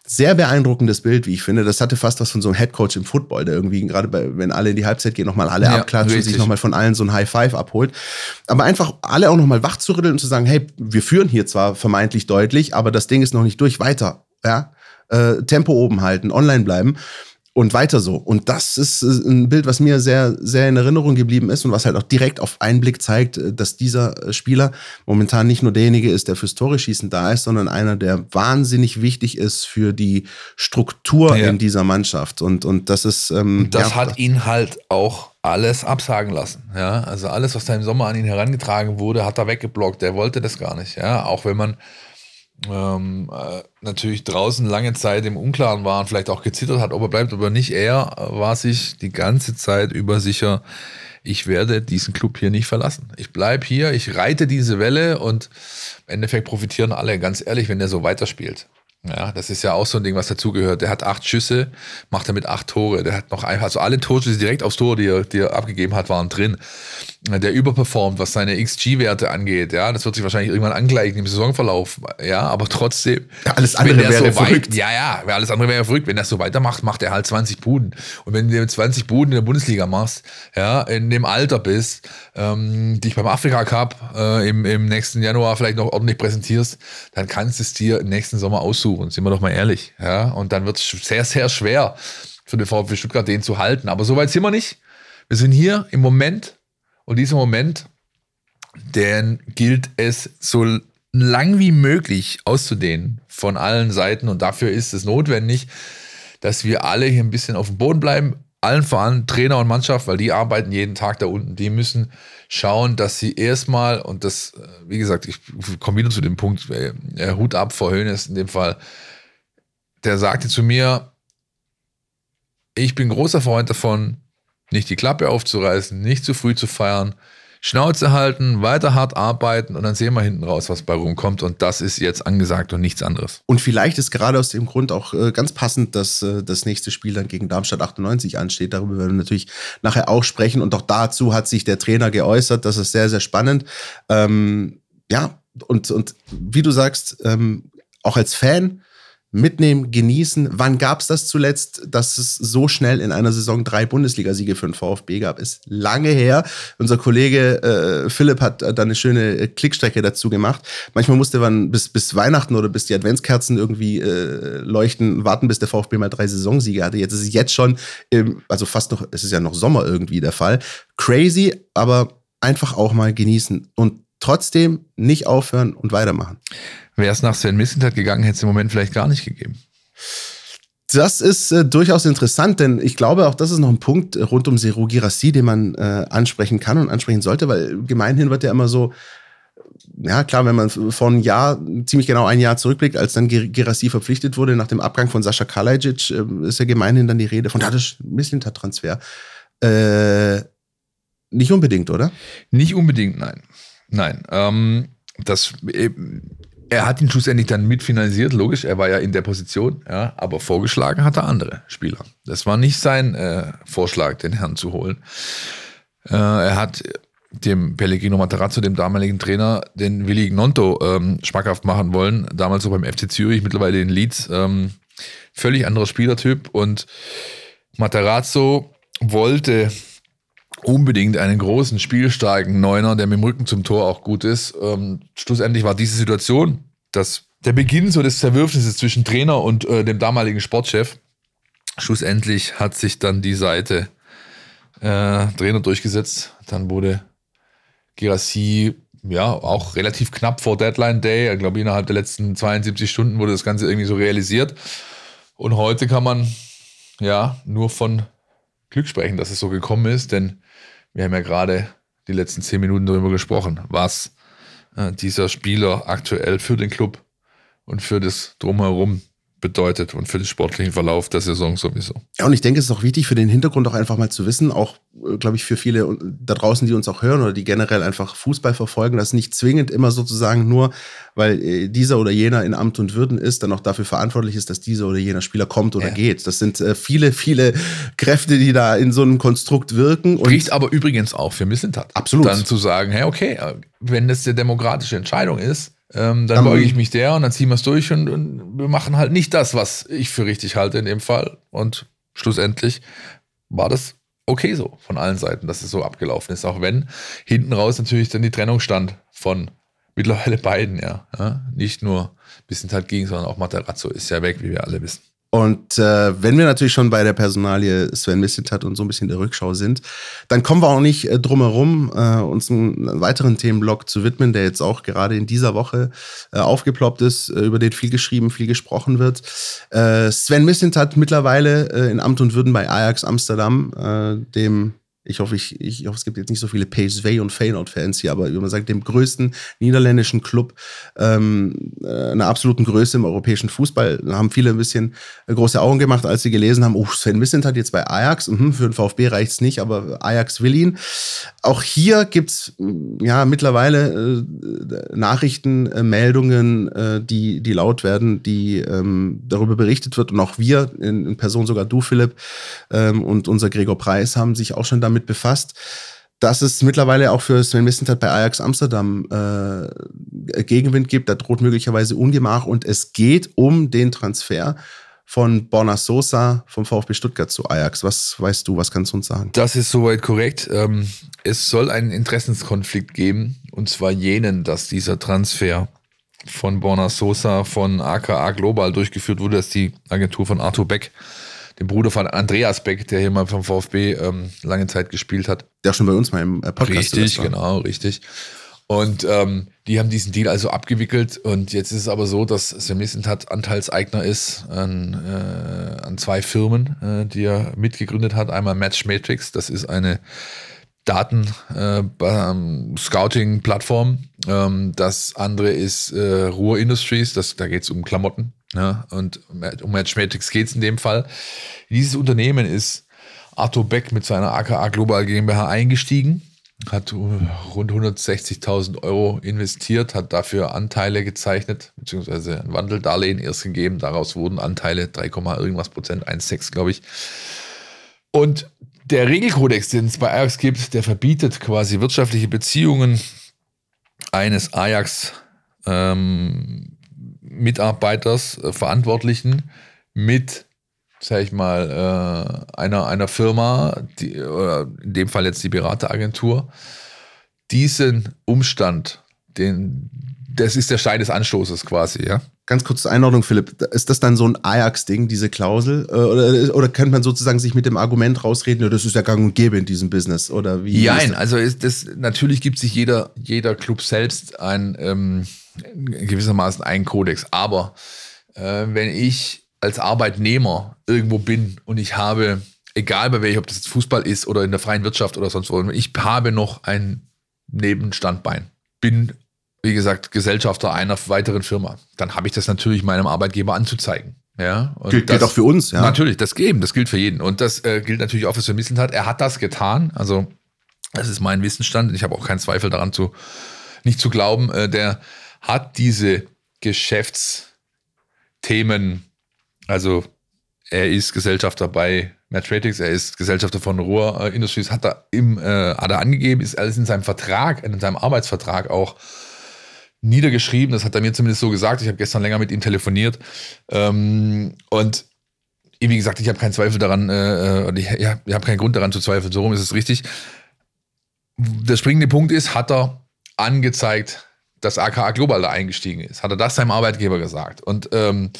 Sehr beeindruckendes Bild, wie ich finde. Das hatte fast was von so einem Headcoach im Football, der irgendwie gerade, bei, wenn alle in die Halbzeit gehen, nochmal alle Ja, abklatschen und sich nochmal von allen so ein High Five abholt. Aber einfach alle auch nochmal wach zu rütteln und zu sagen, hey, wir führen hier zwar vermeintlich deutlich, aber das Ding ist noch nicht durch, weiter. Ja, äh, Tempo oben halten, online bleiben und weiter so. Und das ist äh, ein Bild, was mir sehr, sehr in Erinnerung geblieben ist und was halt auch direkt auf einen Blick zeigt, äh, dass dieser äh, Spieler momentan nicht nur derjenige ist, der fürs Tore schießen da ist, sondern einer, der wahnsinnig wichtig ist für die Struktur Ja. in dieser Mannschaft. Und, und das ist, ähm, Das ja, hat ihn halt auch alles absagen lassen. Ja, also alles, was da im Sommer an ihn herangetragen wurde, hat er weggeblockt. Der wollte das gar nicht. Ja, auch wenn man ähm, äh, natürlich draußen lange Zeit im Unklaren war und vielleicht auch gezittert hat, ob er bleibt oder nicht. Er war sich die ganze Zeit über sicher, ich werde diesen Club hier nicht verlassen. Ich bleibe hier, ich reite diese Welle und im Endeffekt profitieren alle. Ganz ehrlich, wenn der so weiterspielt. Ja, das ist ja auch so ein Ding, was dazugehört. Der hat acht Schüsse, macht damit acht Tore. Der hat noch ein, also alle Torschüsse direkt aufs Tor, die er, die er abgegeben hat, waren drin. Der überperformt, was seine XG-Werte angeht. Ja, das wird sich wahrscheinlich irgendwann angleichen im Saisonverlauf. Ja, aber trotzdem. Ja, alles andere wäre so weit, verrückt. Ja, ja, alles andere wäre verrückt. Wenn er so weitermacht, macht er halt 20 Buden. Und wenn du mit 20 Buden in der Bundesliga machst, ja, in dem Alter bist, ähm, dich beim Afrika Cup äh, im, im nächsten Januar vielleicht noch ordentlich präsentierst, dann kannst du es dir im nächsten Sommer aussuchen. Sind wir doch mal ehrlich. Ja, und dann wird es sehr, sehr schwer für den VfB Stuttgart den zu halten. Aber so weit sind wir nicht. Wir sind hier im Moment und dieser Moment, den gilt es so lang wie möglich auszudehnen von allen Seiten. Und dafür ist es notwendig, dass wir alle hier ein bisschen auf dem Boden bleiben. Allen voran Trainer und Mannschaft, weil die arbeiten jeden Tag da unten. Die müssen schauen, dass sie erstmal, und das, äh, wie gesagt, ich komme wieder zu dem Punkt, äh, äh, Hut ab vor Höhnes in dem Fall, der sagte zu mir, ich bin großer Freund davon, nicht die Klappe aufzureißen, nicht zu früh zu feiern, Schnauze halten, weiter hart arbeiten und dann sehen wir hinten raus, was bei rumkommt. Und das ist jetzt angesagt und nichts anderes. Und vielleicht ist gerade aus dem Grund auch äh, ganz passend, dass äh, das nächste Spiel dann gegen Darmstadt 98 ansteht. Darüber werden wir natürlich nachher auch sprechen. Und auch dazu hat sich der Trainer geäußert. Das ist sehr, sehr spannend. Ähm, ja, und, und wie du sagst, ähm, auch als Fan mitnehmen, genießen. Wann gab es das zuletzt, dass es so schnell in einer Saison drei Bundesligasiege für den VfB gab? Ist lange her. Unser Kollege äh, Philipp hat äh, da eine schöne äh, Klickstrecke dazu gemacht. Manchmal musste man bis, bis Weihnachten oder bis die Adventskerzen irgendwie äh, leuchten, warten, bis der VfB mal drei Saisonsiege hatte. Jetzt ist es jetzt schon, im, also fast noch, es ist ja noch Sommer irgendwie der Fall. Crazy, aber einfach auch mal genießen und trotzdem nicht aufhören und weitermachen. Wäre es nach Sven Missentat gegangen, hätte es im Moment vielleicht gar nicht gegeben. Das ist äh, durchaus interessant, denn ich glaube, auch das ist noch ein Punkt äh, rund um Seru Girassi, den man äh, ansprechen kann und ansprechen sollte, weil gemeinhin wird ja immer so, ja klar, wenn man vor einem Jahr, ziemlich genau ein Jahr zurückblickt, als dann Gir- Girassi verpflichtet wurde nach dem Abgang von Sascha Kalajic, äh, ist ja gemeinhin dann die Rede von, ja, das ist ein Mislintat-Transfer. Äh, nicht unbedingt, oder? Nicht unbedingt, nein. Nein. Ähm, das, äh, er hat ihn schlussendlich dann mitfinalisiert, logisch, er war ja in der Position, ja, aber vorgeschlagen hat er andere Spieler. Das war nicht sein äh, Vorschlag, den Herrn zu holen. Äh, er hat dem Pellegrino Matarazzo, dem damaligen Trainer, den Willi Gnonto ähm, schmackhaft machen wollen, damals so beim FC Zürich, mittlerweile in Leeds. Ähm, völlig anderer Spielertyp und Matarazzo wollte unbedingt einen großen, spielstarken Neuner, der mit dem Rücken zum Tor auch gut ist. Ähm, schlussendlich war diese Situation das, der Beginn so des Zerwürfnisses zwischen Trainer und äh, dem damaligen Sportchef. Schlussendlich hat sich dann die Seite äh, Trainer durchgesetzt. Dann wurde Gerassi ja auch relativ knapp vor Deadline Day, ich glaube innerhalb der letzten 72 Stunden wurde das Ganze irgendwie so realisiert. Und heute kann man ja nur von Glück sprechen, dass es so gekommen ist, denn wir haben ja gerade die letzten zehn Minuten darüber gesprochen, was äh, dieser Spieler aktuell für den Club und für das Drumherum bedeutet und für den sportlichen Verlauf der Saison sowieso. Ja, und ich denke, es ist auch wichtig für den Hintergrund auch einfach mal zu wissen, auch, glaube ich, für viele da draußen, die uns auch hören oder die generell einfach Fußball verfolgen, dass nicht zwingend immer sozusagen nur, weil äh, dieser oder jener in Amt und Würden ist, dann auch dafür verantwortlich ist, dass dieser oder jener Spieler kommt oder ja. geht. Das sind äh, viele, viele Kräfte, die da in so einem Konstrukt wirken. Spricht aber übrigens auch für Missentat. Absolut. Dann zu sagen, hey, okay, wenn das eine demokratische Entscheidung ist, ähm, dann beuge ich mich der und dann ziehen wir es durch und, und, wir machen halt nicht das, was ich für richtig halte in dem Fall. Und schlussendlich war das okay so von allen Seiten, dass es so abgelaufen ist. Auch wenn hinten raus natürlich dann die Trennung stand von mittlerweile beiden, ja. ja? Nicht nur bisschen halt gegen, sondern auch Materazzo ist ja weg, wie wir alle wissen. Und äh, wenn wir natürlich schon bei der Personalie Sven Mislintat und so ein bisschen der Rückschau sind, dann kommen wir auch nicht äh, drum herum, äh, uns einen weiteren Themenblock zu widmen, der jetzt auch gerade in dieser Woche äh, aufgeploppt ist, äh, über den viel geschrieben, viel gesprochen wird. Äh, Sven Mislintat mittlerweile äh, in Amt und Würden bei Ajax Amsterdam, äh, dem ich hoffe, ich, ich hoffe, es gibt jetzt nicht so viele PSV und Feyenoord-Fans hier, aber wie man sagt, dem größten niederländischen Club, ähm, äh, einer absoluten Größe im europäischen Fußball. Haben viele ein bisschen äh, große Augen gemacht, als sie gelesen haben, oh, Sven Missent hat jetzt bei Ajax, mhm, für den VfB reicht's nicht, aber Ajax will ihn. Auch hier gibt's mm, ja mittlerweile äh, Nachrichten, äh, Meldungen, äh, die, die laut werden, die ähm, darüber berichtet wird. Und auch wir, in, in Person sogar du, Philipp, ähm, und unser Gregor Preis haben sich auch schon damit damit befasst, dass es mittlerweile auch für Sven Missentat bei Ajax Amsterdam äh, Gegenwind gibt. Da droht möglicherweise Ungemach und es geht um den Transfer von Borna Sosa vom VfB Stuttgart zu Ajax. Was weißt du, was kannst du uns sagen? Das ist soweit korrekt. Ähm, es soll einen Interessenskonflikt geben und zwar jenen, dass dieser Transfer von Borna Sosa von AKA Global durchgeführt wurde, dass die Agentur von Arthur Beck dem Bruder von Andreas Beck, der hier mal vom VfB ähm, lange Zeit gespielt hat. Der schon bei uns mal im äh, Podcast Richtig, genau, richtig. Und ähm, die haben diesen Deal also abgewickelt und jetzt ist es aber so, dass hat Anteilseigner ist an, äh, an zwei Firmen, äh, die er mitgegründet hat. Einmal Match Matrix, das ist eine Daten-Scouting-Plattform. Äh, ähm, das andere ist äh, Ruhr Industries, das, da geht es um Klamotten. Ja, und um Matchmatrix geht es in dem Fall. Dieses Unternehmen ist Arthur Beck mit seiner AKA Global GmbH eingestiegen, hat rund 160.000 Euro investiert, hat dafür Anteile gezeichnet, beziehungsweise ein Wandeldarlehen erst gegeben. Daraus wurden Anteile 3, irgendwas Prozent, 1,6 glaube ich. Und der Regelkodex, den es bei Ajax gibt, der verbietet quasi wirtschaftliche Beziehungen eines Ajax ähm, Mitarbeiters, äh, Verantwortlichen mit, sag ich mal, äh, einer, einer Firma, die, oder in dem Fall jetzt die Berateragentur, diesen Umstand, den, das ist der Stein des Anstoßes quasi, ja. Ganz kurze Einordnung, Philipp. Ist das dann so ein Ajax-Ding, diese Klausel? Äh, oder, oder könnte man sozusagen sich mit dem Argument rausreden, das ist ja gang und gäbe in diesem Business? Oder wie? Nein, also ist das, natürlich gibt sich jeder, jeder Club selbst ein, ähm, gewissermaßen einen Kodex. Aber äh, wenn ich als Arbeitnehmer irgendwo bin und ich habe, egal bei welchem, ob das jetzt Fußball ist oder in der freien Wirtschaft oder sonst wo, ich habe noch ein Nebenstandbein, bin, wie gesagt, Gesellschafter einer weiteren Firma, dann habe ich das natürlich meinem Arbeitgeber anzuzeigen. Ja, gilt, das, gilt auch für uns, ja. Natürlich, das geben, das gilt für jeden. Und das äh, gilt natürlich auch für Sven hat. Er hat das getan. Also, das ist mein Wissensstand. Ich habe auch keinen Zweifel daran zu, nicht zu glauben. Äh, der hat diese Geschäftsthemen, also er ist Gesellschafter bei Matrix, er ist Gesellschafter von Ruhr äh, Industries, hat er, im, äh, hat er angegeben, ist alles in seinem Vertrag, in seinem Arbeitsvertrag auch niedergeschrieben. Das hat er mir zumindest so gesagt. Ich habe gestern länger mit ihm telefoniert. Ähm, und wie gesagt, ich habe keinen Zweifel daran, äh, äh ich, ja, ich habe keinen Grund daran zu zweifeln. So rum ist es richtig. Der springende Punkt ist, hat er angezeigt, dass AKA Global da eingestiegen ist. Hat er das seinem Arbeitgeber gesagt. Und ähm,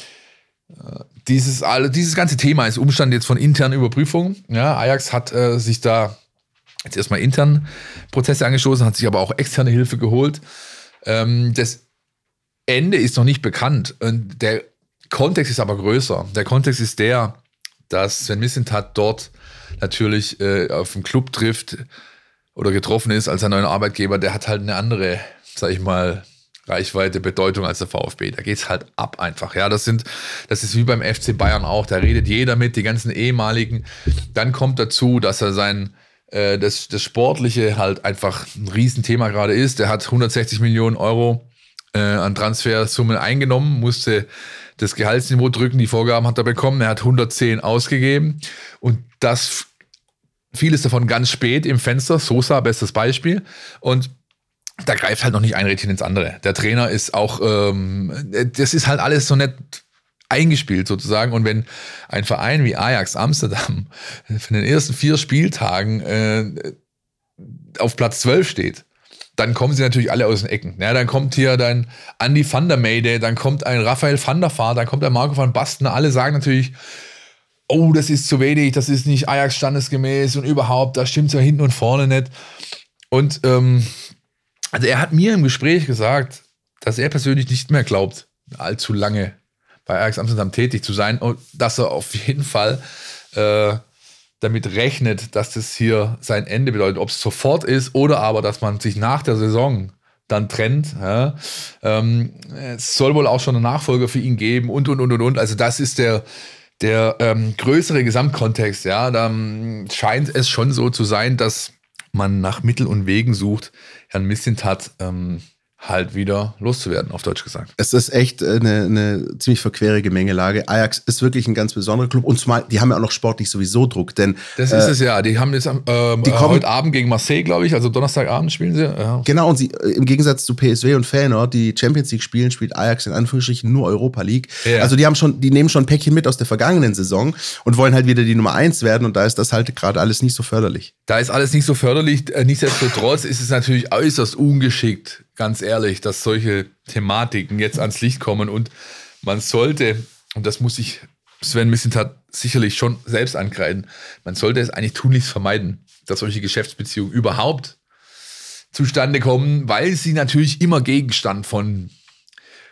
dieses, alle, dieses ganze Thema ist Umstand jetzt von internen Überprüfungen. Ja, Ajax hat äh, sich da jetzt erstmal intern Prozesse angestoßen, hat sich aber auch externe Hilfe geholt. Ähm, das Ende ist noch nicht bekannt. Und der Kontext ist aber größer. Der Kontext ist der, dass Sven Missentat dort natürlich äh, auf einen Club trifft oder getroffen ist als sein neuer Arbeitgeber, der hat halt eine andere, sag ich mal, Reichweite, Bedeutung als der VfB. Da geht es halt ab einfach. Ja, das sind, das ist wie beim FC Bayern auch. Da redet jeder mit, die ganzen ehemaligen. Dann kommt dazu, dass er sein, äh, das, das Sportliche halt einfach ein Riesenthema gerade ist. Der hat 160 Millionen Euro äh, an Transfersummen eingenommen, musste das Gehaltsniveau drücken, die Vorgaben hat er bekommen. Er hat 110 ausgegeben und das vieles davon ganz spät im Fenster. Sosa, bestes Beispiel. Und da greift halt noch nicht ein Rädchen ins andere. Der Trainer ist auch, ähm, das ist halt alles so nett eingespielt sozusagen. Und wenn ein Verein wie Ajax Amsterdam von den ersten vier Spieltagen äh, auf Platz 12 steht, dann kommen sie natürlich alle aus den Ecken. Ja, dann kommt hier dein Andy van der Meyde, dann kommt ein Raphael van der Vaart, dann kommt der Marco van Basten. Alle sagen natürlich, oh, das ist zu wenig, das ist nicht Ajax standesgemäß und überhaupt, da stimmt ja hinten und vorne nicht. Und ähm, also er hat mir im Gespräch gesagt, dass er persönlich nicht mehr glaubt, allzu lange bei Ajax Amsterdam tätig zu sein und dass er auf jeden Fall äh, damit rechnet, dass das hier sein Ende bedeutet, ob es sofort ist oder aber, dass man sich nach der Saison dann trennt. Ja. Ähm, es soll wohl auch schon einen Nachfolger für ihn geben und und und und und. Also das ist der der ähm, größere Gesamtkontext. Ja, dann scheint es schon so zu sein, dass man nach Mittel und Wegen sucht, Herrn Missintat ähm, halt wieder loszuwerden, auf Deutsch gesagt. Es ist echt eine, eine ziemlich verquere Gemengelage. Ajax ist wirklich ein ganz besonderer Club und zumal, die haben ja auch noch sportlich sowieso Druck, denn. Das ist äh, es ja. Die haben jetzt äh, die kommen, heute Abend gegen Marseille, glaube ich, also Donnerstagabend spielen sie. Ja. Genau, und sie, äh, im Gegensatz zu PSW und Feyenoord, die Champions League spielen, spielt Ajax in Anführungsstrichen nur Europa League. Ja. Also die haben schon, die nehmen schon ein Päckchen mit aus der vergangenen Saison und wollen halt wieder die Nummer eins werden und da ist das halt gerade alles nicht so förderlich. Da ist alles nicht so förderlich. Äh, nichtsdestotrotz ist es natürlich äußerst ungeschickt, ganz ehrlich, dass solche Thematiken jetzt ans Licht kommen und man sollte, und das muss ich Sven Missentat sicherlich schon selbst ankreiden, man sollte es eigentlich tunlichst vermeiden, dass solche Geschäftsbeziehungen überhaupt zustande kommen, weil sie natürlich immer Gegenstand von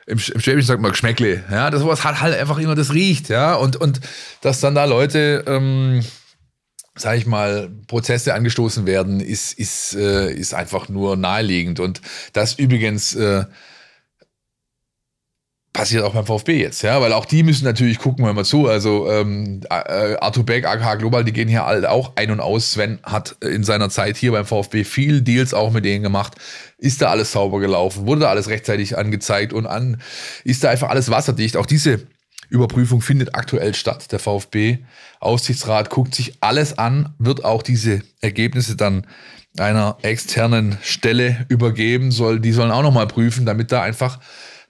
im, im Schwäbischen sagt man Geschmäckle, ja, das sowas hat halt einfach immer, das riecht, ja, und, und dass dann da Leute, ähm, sage ich mal, Prozesse angestoßen werden, ist, ist, äh, ist einfach nur naheliegend. Und das übrigens äh, passiert auch beim VfB jetzt, ja, weil auch die müssen natürlich gucken, wir mal zu. Also ähm, äh, Arthur Beck, AKH Global, die gehen hier alle auch ein und aus. Sven hat in seiner Zeit hier beim VfB viel Deals auch mit denen gemacht. Ist da alles sauber gelaufen? Wurde da alles rechtzeitig angezeigt und an? Ist da einfach alles wasserdicht? Auch diese Überprüfung findet aktuell statt. Der VfB Aussichtsrat guckt sich alles an, wird auch diese Ergebnisse dann einer externen Stelle übergeben, soll, die sollen auch nochmal prüfen, damit da einfach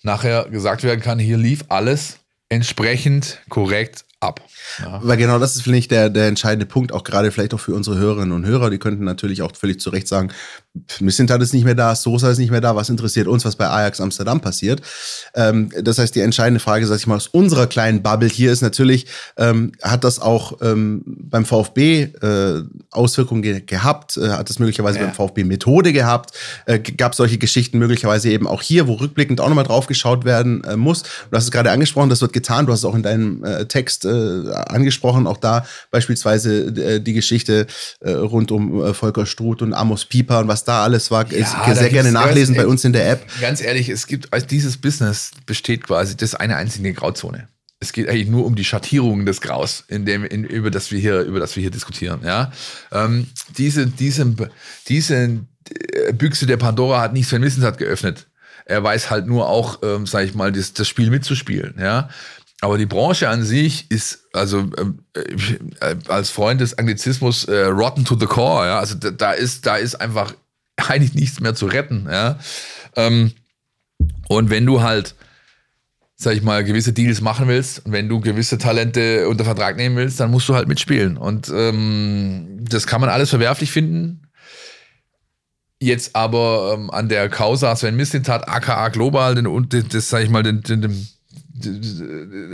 nachher gesagt werden kann, hier lief alles entsprechend korrekt ab. Ja. Weil genau das ist, finde ich, der, der entscheidende Punkt, auch gerade vielleicht auch für unsere Hörerinnen und Hörer. Die könnten natürlich auch völlig zu Recht sagen, Missintat ist nicht mehr da, Sosa ist nicht mehr da, was interessiert uns, was bei Ajax Amsterdam passiert? Ähm, das heißt, die entscheidende Frage, sag ich mal, aus unserer kleinen Bubble hier ist natürlich, ähm, hat das auch ähm, beim VfB äh, Auswirkungen ge gehabt? Äh, hat das möglicherweise ja. beim VfB Methode gehabt? Äh, Gab es solche Geschichten möglicherweise eben auch hier, wo rückblickend auch nochmal drauf geschaut werden äh, muss? Du hast es gerade angesprochen, das wird getan, du hast es auch in deinem äh, Text äh, angesprochen, auch da beispielsweise die Geschichte rund um Volker Struth und Amos Pieper und was da alles war, ja, sehr gerne nachlesen bei uns in der App. Ganz ehrlich, es gibt, also dieses Business besteht quasi, das ist eine einzige Grauzone. Es geht eigentlich nur um die Schattierungen des Graus, in dem, in, über das wir hier, über das wir hier diskutieren. Ja, ähm, diese, diese, diese Büchse der Pandora hat nicht Sven Wissens geöffnet. Er weiß halt nur auch, ähm, sag ich mal, das, das Spiel mitzuspielen. Ja, aber die Branche an sich ist, also äh, äh, als Freund des Anglizismus, äh, rotten to the core, ja. Also da, da, ist, da ist einfach eigentlich nichts mehr zu retten, ja. Ähm, und wenn du halt, sag ich mal, gewisse Deals machen willst und wenn du gewisse Talente unter Vertrag nehmen willst, dann musst du halt mitspielen. Und ähm, das kann man alles verwerflich finden. jetzt aber ähm, an der Causa Sven Mislintat, aka Global, den, den, das sage ich mal, den, den, den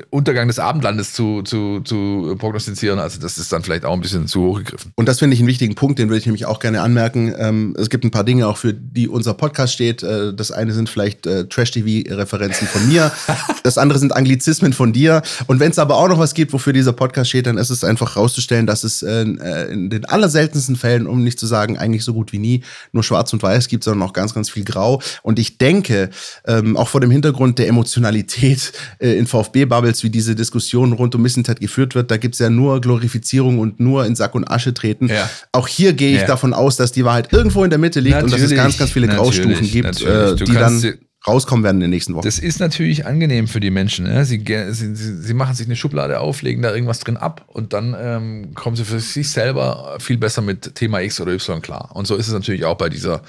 Untergang des Abendlandes zu, zu, zu prognostizieren. Also das ist dann vielleicht auch ein bisschen zu hoch gegriffen. Und das finde ich einen wichtigen Punkt, den würde ich nämlich auch gerne anmerken. Ähm, es gibt ein paar Dinge auch, für die unser Podcast steht. Äh, das eine sind vielleicht äh, Trash-TV-Referenzen von mir. das andere sind Anglizismen von dir. Und wenn es aber auch noch was gibt, wofür dieser Podcast steht, dann ist es einfach rauszustellen, dass es äh, in den allerseltensten Fällen, um nicht zu sagen, eigentlich so gut wie nie, nur schwarz und weiß gibt, sondern auch ganz, ganz viel grau. Und ich denke, ähm, auch vor dem Hintergrund der Emotionalität äh, in VfB-Bubbles, wie diese Diskussion rund um Missentat geführt wird, da gibt's ja nur Glorifizierung und nur in Sack und Asche treten. Ja. Auch hier gehe ich ja. davon aus, dass die Wahrheit irgendwo in der Mitte liegt natürlich, und dass es ganz, ganz viele Graustufen gibt, äh, die dann rauskommen werden in den nächsten Wochen. Das ist natürlich angenehm für die Menschen. Ne? Sie, sie, sie, machen sich eine Schublade auf, legen da irgendwas drin ab und dann ähm, kommen sie für sich selber viel besser mit Thema X oder Y klar. Und so ist es natürlich auch bei dieser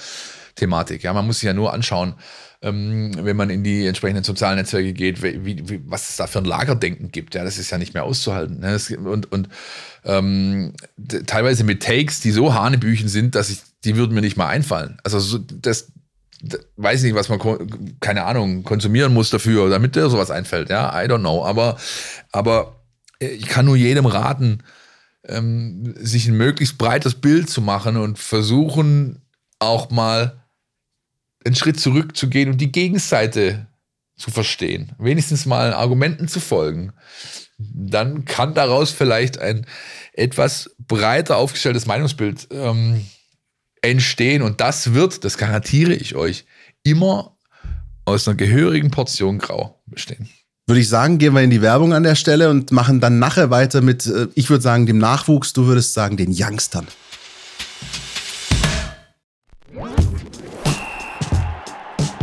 Thematik. Ja, man muss sich ja nur anschauen, ähm, wenn man in die entsprechenden sozialen Netzwerke geht, wie, wie, was es da für ein Lagerdenken gibt. Ja, das ist ja nicht mehr auszuhalten. Ne? Das, und und ähm, teilweise mit Takes, die so hanebüchen sind, dass ich, die würden mir nicht mal einfallen. Also so, das, das weiß nicht, was man, keine Ahnung, konsumieren muss dafür, damit dir sowas einfällt. Ja, I don't know. Aber, aber äh, ich kann nur jedem raten, ähm, sich ein möglichst breites Bild zu machen und versuchen auch mal einen Schritt zurückzugehen und die Gegenseite zu verstehen, wenigstens mal Argumenten zu folgen, dann kann daraus vielleicht ein etwas breiter aufgestelltes Meinungsbild ähm, entstehen. Und das wird, das garantiere ich euch, immer aus einer gehörigen Portion Grau bestehen. Würde ich sagen, gehen wir in die Werbung an der Stelle und machen dann nachher weiter mit, äh, ich würde sagen, dem Nachwuchs, du würdest sagen, den Youngstern.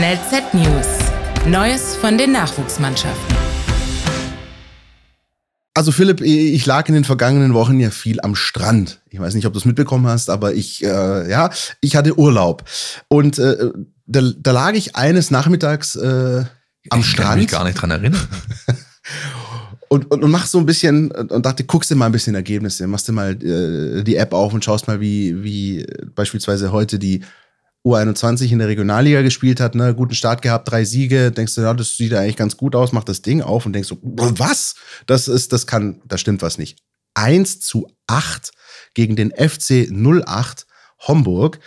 NLZ News. Neues von den Nachwuchsmannschaften. Also Philipp, ich lag in den vergangenen Wochen ja viel am Strand. Ich weiß nicht, ob du es mitbekommen hast, aber ich, äh, ja, ich hatte Urlaub. Und äh, da, da lag ich eines Nachmittags äh, am ich Strand. Ich kann mich gar nicht dran erinnern. und, und, und mach so ein bisschen und dachte, guckst dir mal ein bisschen Ergebnisse, machst dir mal äh, die App auf und schaust mal, wie, wie beispielsweise heute die U21 in der Regionalliga gespielt hat, ne, guten Start gehabt, drei Siege, denkst du, ja, das sieht eigentlich ganz gut aus, macht das Ding auf und denkst so, was? Das ist, das kann, da stimmt was nicht. 1 zu 8 gegen den FC 08 Homburg.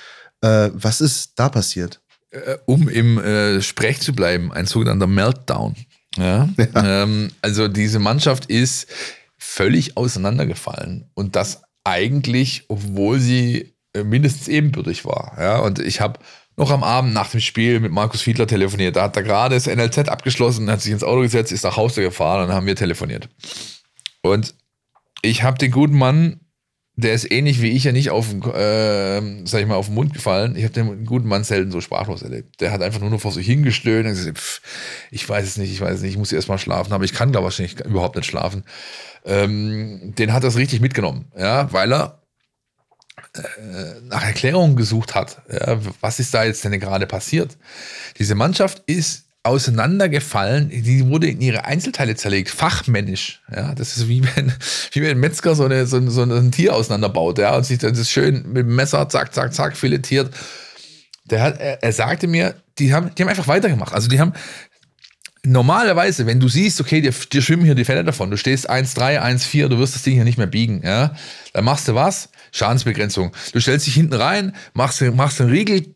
Äh, was ist da passiert? Äh, um im äh, Sprech zu bleiben, ein sogenannter Meltdown. Ja? ja. Ähm, also diese Mannschaft ist völlig auseinandergefallen und das eigentlich, obwohl sie mindestens ebenbürtig war. Ja? Und ich habe noch am Abend nach dem Spiel mit Markus Fiedler telefoniert. Da hat er gerade das NLZ abgeschlossen, hat sich ins Auto gesetzt, ist nach Hause gefahren und haben wir telefoniert. Und ich habe den guten Mann, der ist ähnlich wie ich ja nicht auf, äh, sag ich mal, auf den Mund gefallen. Ich habe den guten Mann selten so sprachlos erlebt. Der hat einfach nur noch vor sich hingestöhnt und gesagt, pff, ich weiß es nicht, ich weiß es nicht, ich muss erst mal schlafen, aber ich kann glaube ich überhaupt nicht schlafen. Ähm, den hat das richtig mitgenommen, ja, weil er äh, nach Erklärungen gesucht hat. Ja, was ist da jetzt denn gerade passiert? Diese Mannschaft ist auseinandergefallen, die wurde in ihre Einzelteile zerlegt, fachmännisch. Ja, das ist wie wenn, wie wenn ein Metzger so, eine, so, so ein Tier auseinanderbaut, ja, und sich das schön mit dem Messer zack, zack, zack filetiert. Der hat, er, er sagte mir, die haben, die haben einfach weitergemacht. Also die haben, normalerweise, wenn du siehst, okay, dir, dir schwimmen hier die Fälle davon, du stehst 1,3, 1,4, du wirst das Ding hier nicht mehr biegen, ja, dann machst du was? Schadensbegrenzung. Du stellst dich hinten rein, machst, machst einen Riegel,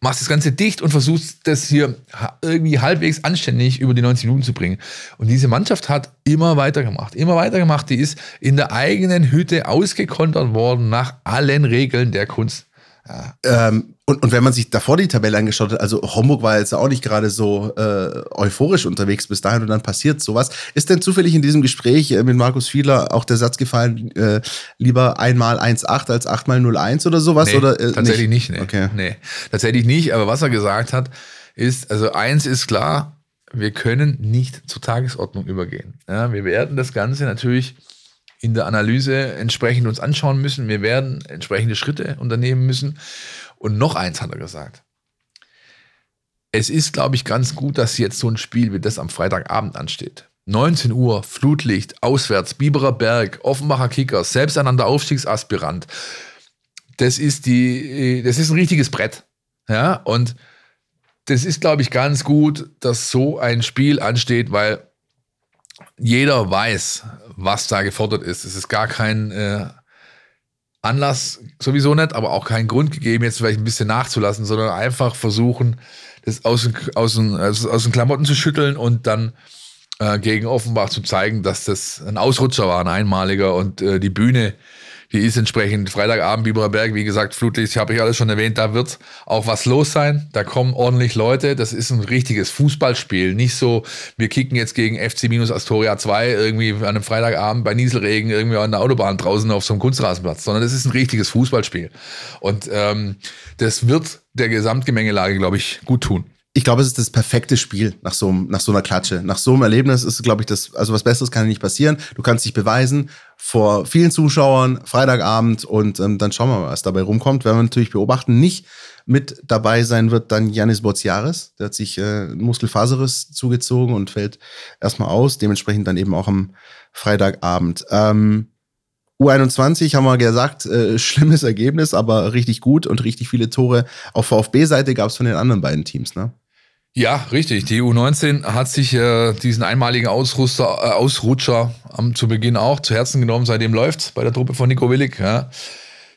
machst das Ganze dicht und versuchst das hier irgendwie halbwegs anständig über die 90 Minuten zu bringen. Und diese Mannschaft hat immer weitergemacht, immer weitergemacht. Die ist in der eigenen Hütte ausgekontert worden nach allen Regeln der Kunst. Ja. Ähm, Und, und wenn man sich davor die Tabelle angeschaut hat, also Homburg war jetzt auch nicht gerade so äh, euphorisch unterwegs bis dahin und dann passiert sowas. Ist denn zufällig in diesem Gespräch äh, mit Markus Fiedler auch der Satz gefallen, äh, lieber einmal 1,8 als achtmal 0,1 oder sowas? Nee, oder, äh, tatsächlich nicht, nee. Okay. nee. Tatsächlich nicht, aber was er gesagt hat, ist, also eins ist klar, wir können nicht zur Tagesordnung übergehen. Ja, wir werden das Ganze natürlich in der Analyse entsprechend uns anschauen müssen. Wir werden entsprechende Schritte unternehmen müssen. Und noch eins hat er gesagt. Es ist, glaube ich, ganz gut, dass jetzt so ein Spiel wie das am Freitagabend ansteht. 19 Uhr, Flutlicht, auswärts, Biberer Berg, Offenbacher Kickers, selbsternannter Aufstiegsaspirant. Das ist die, das ist ein richtiges Brett. Ja, und das ist, glaube ich, ganz gut, dass so ein Spiel ansteht, weil jeder weiß, was da gefordert ist. Es ist gar kein äh, Anlass, sowieso nicht, aber auch kein Grund gegeben, jetzt vielleicht ein bisschen nachzulassen, sondern einfach versuchen, das aus den, aus den, aus den Klamotten zu schütteln und dann äh, gegen Offenbach zu zeigen, dass das ein Ausrutscher war, ein einmaliger und äh, die Bühne die ist entsprechend Freitagabend Biberer Berg, wie gesagt, Flutlicht, habe ich alles schon erwähnt, da wird auch was los sein. Da kommen ordentlich Leute. Das ist ein richtiges Fußballspiel. Nicht so, wir kicken jetzt gegen FC-Astoria 2 irgendwie an einem Freitagabend bei Nieselregen irgendwie an der Autobahn draußen auf so einem Kunstrasenplatz, sondern das ist ein richtiges Fußballspiel. Und ähm, das wird der Gesamtgemengelage, glaube ich, gut tun ich glaube, es ist das perfekte Spiel nach so, nach so einer Klatsche. Nach so einem Erlebnis ist, glaube ich, das, also was Besseres kann nicht passieren. Du kannst dich beweisen vor vielen Zuschauern, Freitagabend und ähm, dann schauen wir mal, was dabei rumkommt. Werden wir natürlich beobachten. Nicht mit dabei sein wird dann Janis Boziaris. Der hat sich äh, Muskelfaserriss zugezogen und fällt erstmal aus. Dementsprechend dann eben auch am Freitagabend. Ähm, U21 haben wir gesagt, äh, schlimmes Ergebnis, aber richtig gut und richtig viele Tore. Auf VfB-Seite gab es von den anderen beiden Teams, ne? Ja, richtig. Die U19 hat sich äh, diesen einmaligen Ausruster, äh, Ausrutscher am, zu Beginn auch zu Herzen genommen. Seitdem läuft bei der Truppe von Nico Willig. Ja.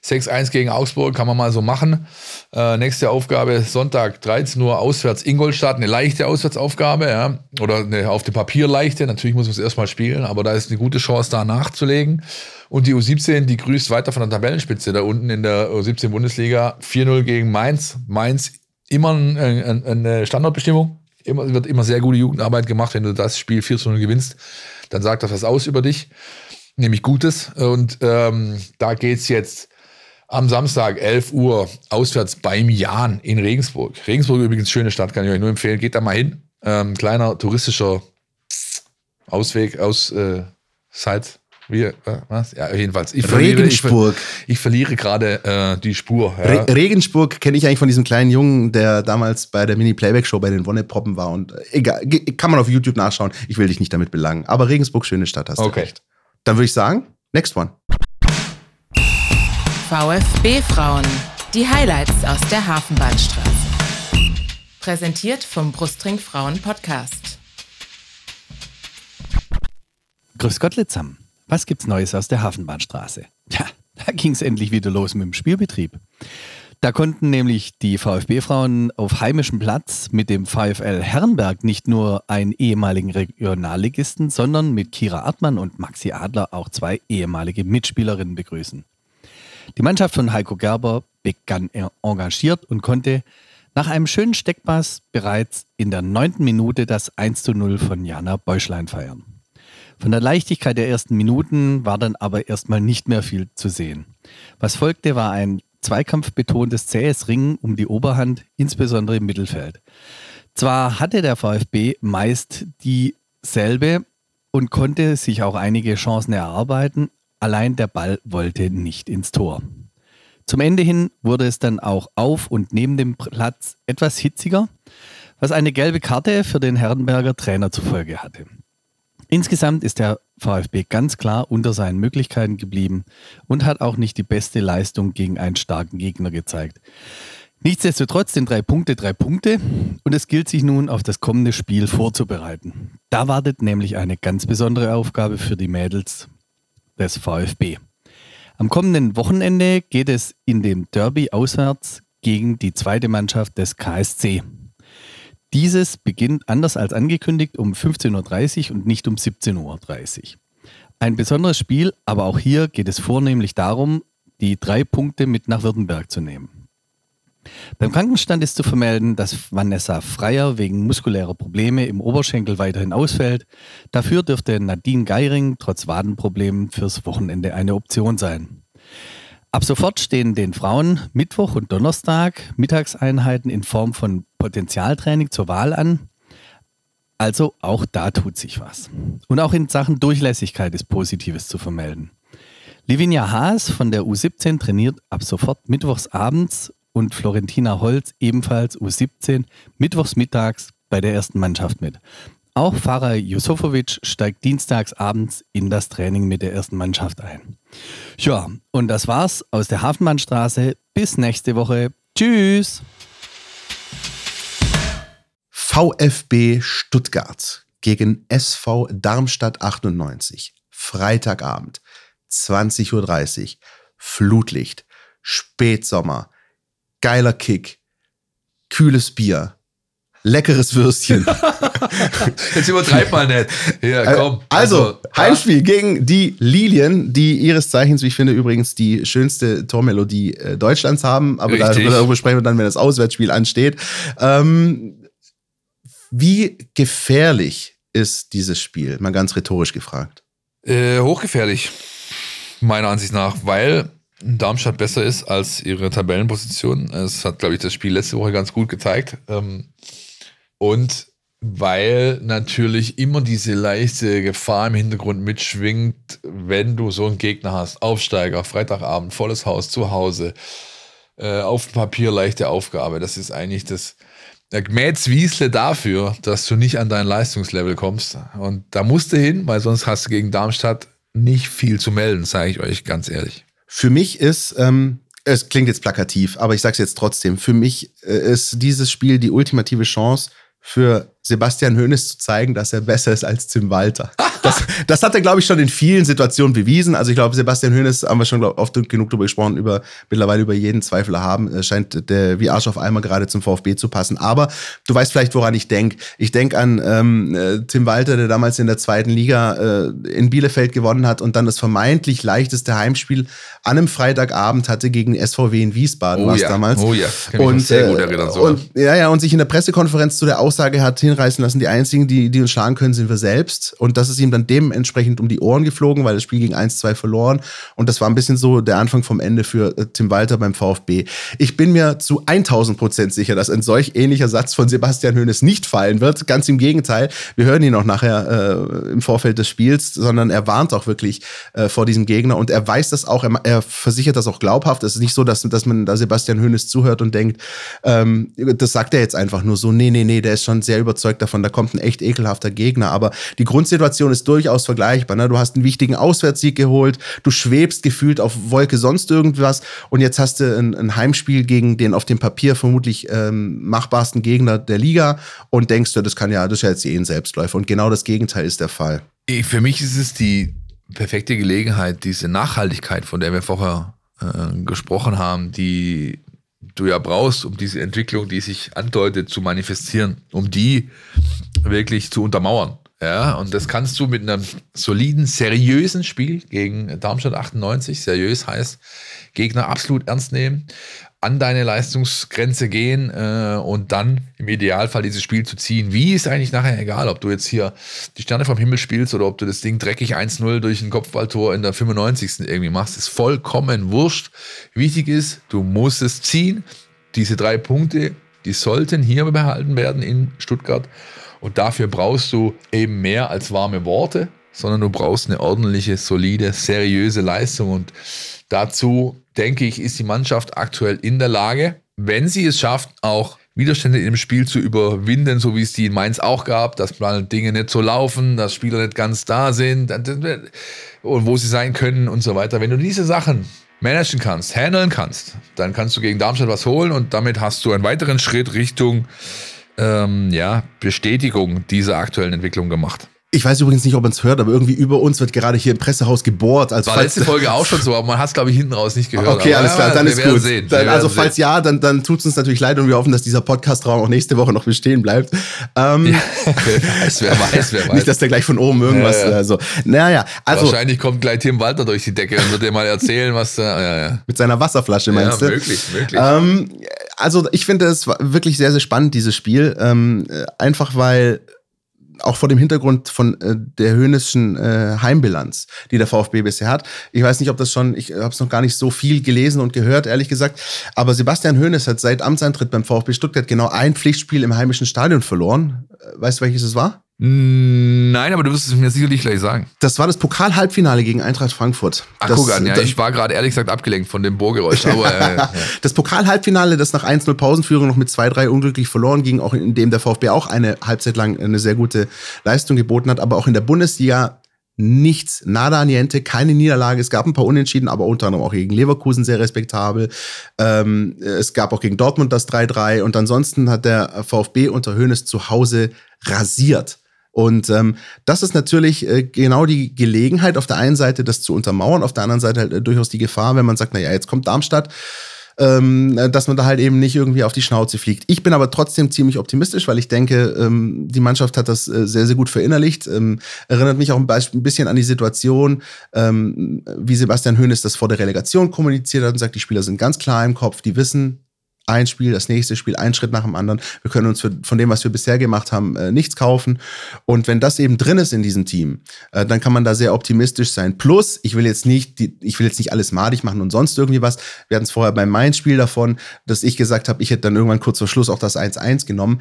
6-1 gegen Augsburg kann man mal so machen. Äh, nächste Aufgabe Sonntag 13 Uhr auswärts Ingolstadt. Eine leichte Auswärtsaufgabe, ja. Oder eine auf dem Papier leichte. Natürlich muss man es erstmal spielen, aber da ist eine gute Chance, da nachzulegen. Und die U17, die grüßt weiter von der Tabellenspitze da unten in der U17 Bundesliga. 4-0 gegen Mainz. Mainz immer ein, ein, eine Standortbestimmung. Immer, wird immer sehr gute Jugendarbeit gemacht. Wenn du das Spiel 4 0 gewinnst, dann sagt das was aus über dich. Nämlich Gutes. Und ähm, da geht es jetzt am Samstag, 11 Uhr, auswärts beim Jan in Regensburg. Regensburg übrigens schöne Stadt, kann ich euch nur empfehlen. Geht da mal hin. Ähm, kleiner touristischer Ausweg aus äh, Salz. Wie, äh, was? Ja, jedenfalls. Ich verliere, Regensburg. Ich, ich verliere gerade äh, die Spur. Ja. Re Regensburg kenne ich eigentlich von diesem kleinen Jungen, der damals bei der Mini-Playback-Show bei den Wonneproppen war. Und äh, egal, kann man auf YouTube nachschauen. Ich will dich nicht damit belangen. Aber Regensburg, schöne Stadt, hast okay. du recht. Dann würde ich sagen, next one. VfB Frauen. Die Highlights aus der Hafenbahnstraße. Präsentiert vom Brustring Frauen Podcast. Grüß Gott, Litzam. Was gibt's Neues aus der Hafenbahnstraße? Ja, da ging's endlich wieder los mit dem Spielbetrieb. Da konnten nämlich die VfB-Frauen auf heimischem Platz mit dem VfL Herrenberg nicht nur einen ehemaligen Regionalligisten, sondern mit Kira Artmann und Maxi Adler auch zwei ehemalige Mitspielerinnen begrüßen. Die Mannschaft von Heiko Gerber begann engagiert und konnte nach einem schönen Steckpass bereits in der neunten Minute das 1 zu 0 von Jana Beuschlein feiern. Von der Leichtigkeit der ersten Minuten war dann aber erstmal nicht mehr viel zu sehen. Was folgte, war ein zweikampfbetontes zähes Ringen um die Oberhand, insbesondere im Mittelfeld. Zwar hatte der VfB meist dieselbe und konnte sich auch einige Chancen erarbeiten, allein der Ball wollte nicht ins Tor. Zum Ende hin wurde es dann auch auf und neben dem Platz etwas hitziger, was eine gelbe Karte für den Herrenberger Trainer zur Folge hatte. Insgesamt ist der VfB ganz klar unter seinen Möglichkeiten geblieben und hat auch nicht die beste Leistung gegen einen starken Gegner gezeigt. Nichtsdestotrotz sind drei Punkte drei Punkte und es gilt sich nun auf das kommende Spiel vorzubereiten. Da wartet nämlich eine ganz besondere Aufgabe für die Mädels des VfB. Am kommenden Wochenende geht es in dem Derby auswärts gegen die zweite Mannschaft des KSC. Dieses beginnt anders als angekündigt um 15.30 Uhr und nicht um 17.30 Uhr. Ein besonderes Spiel, aber auch hier geht es vornehmlich darum, die drei Punkte mit nach Württemberg zu nehmen. Beim Krankenstand ist zu vermelden, dass Vanessa Freier wegen muskulärer Probleme im Oberschenkel weiterhin ausfällt. Dafür dürfte Nadine Geiring trotz Wadenproblemen fürs Wochenende eine Option sein. Ab sofort stehen den Frauen Mittwoch und Donnerstag Mittagseinheiten in Form von Potenzialtraining zur Wahl an. Also auch da tut sich was. Und auch in Sachen Durchlässigkeit ist Positives zu vermelden. Livinia Haas von der U17 trainiert ab sofort mittwochs abends und Florentina Holz ebenfalls U17 mittwochs mittags bei der ersten Mannschaft mit. Auch Fahrer Jusofovic steigt dienstags abends in das Training mit der ersten Mannschaft ein. Ja, und das war's aus der Hafenbahnstraße. Bis nächste Woche. Tschüss! VfB Stuttgart gegen SV Darmstadt 98. Freitagabend, 20.30 Uhr. Flutlicht, Spätsommer, geiler Kick, kühles Bier, leckeres Würstchen. Jetzt übertreib mal nicht. Ja, Äh, komm. Also, Heimspiel gegen die Lilien, die ihres Zeichens, wie ich finde, übrigens die schönste Tormelodie äh, Deutschlands haben. Aber Richtig. darüber sprechen wir dann, wenn das Auswärtsspiel ansteht. Ähm, wie gefährlich ist dieses Spiel? Mal ganz rhetorisch gefragt. Äh, hochgefährlich, meiner Ansicht nach, weil Darmstadt besser ist als ihre Tabellenposition. Es hat, glaube ich, das Spiel letzte Woche ganz gut gezeigt. Ähm, und weil natürlich immer diese leichte Gefahr im Hintergrund mitschwingt, wenn du so einen Gegner hast. Aufsteiger, Freitagabend, volles Haus, zu Hause. Äh, auf dem Papier leichte Aufgabe. Das ist eigentlich das Mäz Wiesle dafür, dass du nicht an dein Leistungslevel kommst. Und da musst du hin, weil sonst hast du gegen Darmstadt nicht viel zu melden, sage ich euch ganz ehrlich. Für mich ist, ähm, es klingt jetzt plakativ, aber ich sage es jetzt trotzdem, für mich äh, ist dieses Spiel die ultimative Chance für Sebastian Hoeneß zu zeigen, dass er besser ist als Tim Walter. Das, das hat er, glaube ich, schon in vielen Situationen bewiesen. Also ich glaube, Sebastian Hoeneß, haben wir schon glaub, oft genug darüber gesprochen, über, mittlerweile über jeden Zweifel haben, äh, scheint der wie Arsch auf einmal gerade zum VfB zu passen. Aber du weißt vielleicht, woran ich denke. Ich denke an ähm, äh, Tim Walter, der damals in der zweiten Liga äh, in Bielefeld gewonnen hat und dann das vermeintlich leichteste Heimspiel an einem Freitagabend hatte gegen SVW in Wiesbaden, Oh war es ja, damals. oh ja, kann noch sehr gut erinnern. Und ja, ja, und sich in der Pressekonferenz zu der Aussage hat hinreißen lassen, die einzigen, die, die uns schlagen können, sind wir selbst. Und das ist ihm dann dementsprechend um die Ohren geflogen, weil das Spiel gegen 1-2 verloren. Und das war ein bisschen so der Anfang vom Ende für äh, Tim Walter beim VfB. Ich bin mir zu 1000 Prozent sicher, dass ein solch ähnlicher Satz von Sebastian Hoeneß nicht fallen wird. Ganz im Gegenteil. Wir hören ihn auch nachher äh, im Vorfeld des Spiels, sondern er warnt auch wirklich äh, vor diesem Gegner und er weiß das auch, er, er versichert das auch glaubhaft. Es ist nicht so, dass, dass man da Sebastian Hoeneß zuhört und denkt, ähm, das sagt er jetzt einfach nur so, nee, nee, nee, der ist schon sehr überzeugt davon, da kommt ein echt ekelhafter Gegner. Aber die Grundsituation ist durchaus vergleichbar. Ne? Du hast einen wichtigen Auswärtssieg geholt, du schwebst gefühlt auf Wolke sonst irgendwas und jetzt hast du ein, ein Heimspiel gegen den auf dem Papier vermutlich ähm, machbarsten Gegner der Liga und denkst du, das kann ja, das ist ja jetzt eh ein Selbstläufer. Und genau das Gegenteil ist der Fall. Ich, für mich ist es die perfekte Gelegenheit, diese Nachhaltigkeit, von der wir vorher äh, gesprochen haben, die du ja brauchst, um diese Entwicklung, die sich andeutet, zu manifestieren, um die wirklich zu untermauern. Ja, und das kannst du mit einem soliden, seriösen Spiel gegen Darmstadt 98, seriös heißt, Gegner absolut ernst nehmen, an deine Leistungsgrenze gehen äh, und dann im Idealfall dieses Spiel zu ziehen. Wie ist eigentlich nachher egal, ob du jetzt hier die Sterne vom Himmel spielst oder ob du das Ding dreckig 1-0 durch ein Kopfballtor in der 95. irgendwie machst, ist vollkommen wurscht. Wichtig ist, du musst es ziehen. Diese drei Punkte, die sollten hier behalten werden in Stuttgart. Und dafür brauchst du eben mehr als warme Worte, sondern du brauchst eine ordentliche, solide, seriöse Leistung. Und dazu, denke ich, ist die Mannschaft aktuell in der Lage, wenn sie es schafft, auch Widerstände im Spiel zu überwinden, so wie es die in Mainz auch gab, dass Dinge nicht so laufen, dass Spieler nicht ganz da sind und wo sie sein können und so weiter. Wenn du diese Sachen managen kannst, handeln kannst, dann kannst du gegen Darmstadt was holen und damit hast du einen weiteren Schritt Richtung ähm, ja, Bestätigung dieser aktuellen Entwicklung gemacht. Ich weiß übrigens nicht, ob man es hört, aber irgendwie über uns wird gerade hier im Pressehaus gebohrt. Also War falls- letzte Folge auch schon so, aber man hat es, glaube ich, hinten raus nicht gehört. Okay, alles klar, ja, dann ist gut. Sehen. Dann, also falls sehen. ja, dann, dann tut es uns natürlich leid und wir hoffen, dass dieser Podcastraum auch nächste Woche noch bestehen bleibt. Ähm, wer weiß, wer weiß, wer weiß. nicht, dass der gleich von oben irgendwas. Ja, ja. Äh, so. Naja, also Wahrscheinlich kommt gleich Tim Walter durch die Decke und wird dir mal erzählen, was da. Ja, ja. mit seiner Wasserflasche ja meinst du? möglich, möglich. Ähm, also ich finde es wirklich sehr, sehr spannend, dieses Spiel. Ähm, äh, einfach weil auch vor dem Hintergrund von äh, der höhnischen äh, Heimbilanz, die der VfB bisher hat. Ich weiß nicht, ob das schon, ich habe es noch gar nicht so viel gelesen und gehört, ehrlich gesagt. Aber Sebastian Hoeneß hat seit Amtsantritt beim VfB Stuttgart genau ein Pflichtspiel im heimischen Stadion verloren. Äh, weißt du, welches es war? Nein, aber du wirst es mir sicherlich gleich sagen. Das war das Pokal-Halbfinale gegen Eintracht Frankfurt. Ach, das, guck an, ja, ich war gerade ehrlich gesagt abgelenkt von dem Bohrgeräusch. Aber, äh, ja. Das Pokal-Halbfinale, das nach 1-0 Pausenführung noch mit 2-3 unglücklich verloren ging, auch in dem der VfB auch eine Halbzeit lang eine sehr gute Leistung geboten hat, aber auch in der Bundesliga nichts, nada niente, keine Niederlage. Es gab ein paar Unentschieden, aber unter anderem auch gegen Leverkusen sehr respektabel. Ähm, es gab auch gegen Dortmund das 3-3 und ansonsten hat der VfB unter Hoeneß zu Hause rasiert. Und ähm, das ist natürlich äh, genau die Gelegenheit, auf der einen Seite das zu untermauern, auf der anderen Seite halt äh, durchaus die Gefahr, wenn man sagt, naja, jetzt kommt Darmstadt, ähm, dass man da halt eben nicht irgendwie auf die Schnauze fliegt. Ich bin aber trotzdem ziemlich optimistisch, weil ich denke, ähm, die Mannschaft hat das äh, sehr, sehr gut verinnerlicht. Ähm, erinnert mich auch ein, ein bisschen an die Situation, ähm, wie Sebastian Hoeneß das vor der Relegation kommuniziert hat und sagt, die Spieler sind ganz klar im Kopf, die wissen, ein Spiel, das nächste Spiel, ein Schritt nach dem anderen. Wir können uns für, von dem, was wir bisher gemacht haben, äh, nichts kaufen. Und wenn das eben drin ist in diesem Team, äh, dann kann man da sehr optimistisch sein. Plus, ich will jetzt nicht, die, ich will jetzt nicht alles madig machen und sonst irgendwie was. Wir hatten es vorher beim Main-Spiel davon, dass ich gesagt habe, ich hätte dann irgendwann kurz vor Schluss auch das 1-1 genommen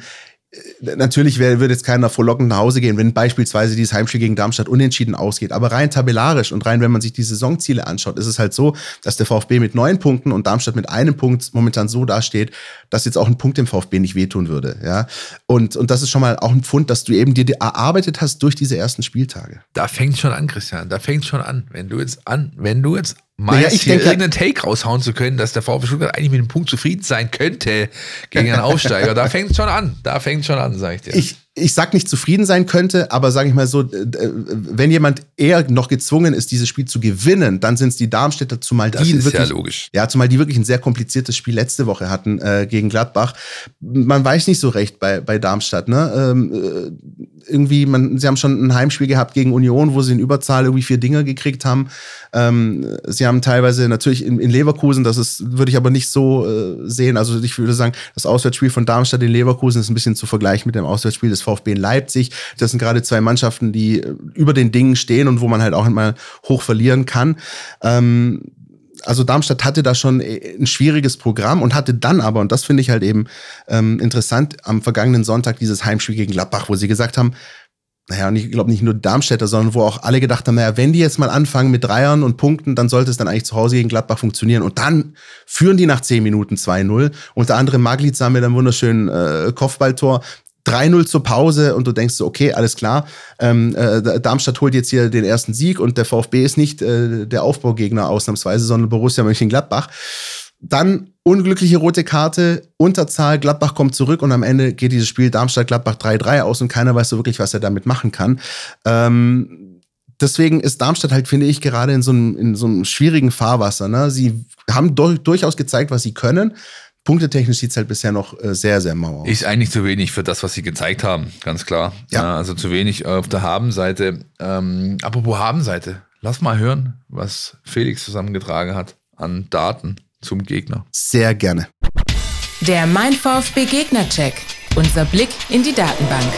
natürlich würde jetzt keiner frohlockend nach Hause gehen, wenn beispielsweise dieses Heimspiel gegen Darmstadt unentschieden ausgeht. Aber rein tabellarisch und rein, wenn man sich die Saisonziele anschaut, ist es halt so, dass der VfB mit neun Punkten und Darmstadt mit einem Punkt momentan so dasteht, dass jetzt auch ein Punkt dem VfB nicht wehtun würde. Ja? Und, und das ist schon mal auch ein Pfund, dass du eben dir erarbeitet hast durch diese ersten Spieltage. Da fängt schon an, Christian. Da fängt schon an. Wenn du jetzt an, wenn du jetzt meinst, Naja, ich hier denke- irgendeinen Take raushauen zu können, dass der VfB Stuttgart eigentlich mit dem Punkt zufrieden sein könnte gegen einen Aufsteiger, da fängt schon an. Da fängt schon an, sag ich dir. Ich, ich sag nicht zufrieden sein könnte, aber sage ich mal so, wenn jemand eher noch gezwungen ist, dieses Spiel zu gewinnen, dann sind es die Darmstädter, zumal das die wirklich, ja logisch. Ja, zumal die wirklich ein sehr kompliziertes Spiel letzte Woche hatten äh, gegen Gladbach. Man weiß nicht so recht bei, bei Darmstadt. Ne? Ähm, äh, irgendwie, man, sie haben schon ein Heimspiel gehabt gegen Union, wo sie in Überzahl irgendwie vier Dinger gekriegt haben. Ähm, sie haben teilweise natürlich in, in Leverkusen, das ist, würde ich aber nicht so äh, sehen. Also ich würde sagen, das Auswärtsspiel von Darmstadt in Leverkusen ist ein bisschen zu vergleichen mit dem Auswärtsspiel des VfB in Leipzig. Das sind gerade zwei Mannschaften, die äh, über den Dingen stehen und wo man halt auch mal hoch verlieren kann. Ähm, also Darmstadt hatte da schon äh, ein schwieriges Programm und hatte dann aber, und das finde ich halt eben ähm, interessant, am vergangenen Sonntag dieses Heimspiel gegen Gladbach, wo sie gesagt haben, naja, und ich glaube nicht nur Darmstädter, sondern wo auch alle gedacht haben, naja, wenn die jetzt mal anfangen mit Dreiern und Punkten, dann sollte es dann eigentlich zu Hause gegen Gladbach funktionieren. Und dann führen die nach 10 Minuten 2-0. Unter anderem Maglica mit einem wunderschönen äh, Kopfballtor. 3-0 zur Pause und du denkst so, okay, alles klar, ähm, äh, Darmstadt holt jetzt hier den ersten Sieg und der VfB ist nicht äh, der Aufbaugegner ausnahmsweise, sondern Borussia Mönchengladbach. Dann unglückliche rote Karte, Unterzahl, Gladbach kommt zurück und am Ende geht dieses Spiel Darmstadt-Gladbach 3-3 aus und keiner weiß so wirklich, was er damit machen kann. Ähm, deswegen ist Darmstadt halt, finde ich, gerade in so einem, in so einem schwierigen Fahrwasser. Ne? Sie haben dur durchaus gezeigt, was sie können. Punktetechnisch sieht es halt bisher noch äh, sehr, sehr mau aus. Ist eigentlich zu wenig für das, was sie gezeigt haben, ganz klar. Ja. also zu wenig auf der Habenseite. Ähm, apropos Habenseite, lass mal hören, was Felix zusammengetragen hat an Daten zum Gegner. Sehr gerne. Der Mein VfB Gegner-Check. Unser Blick in die Datenbank.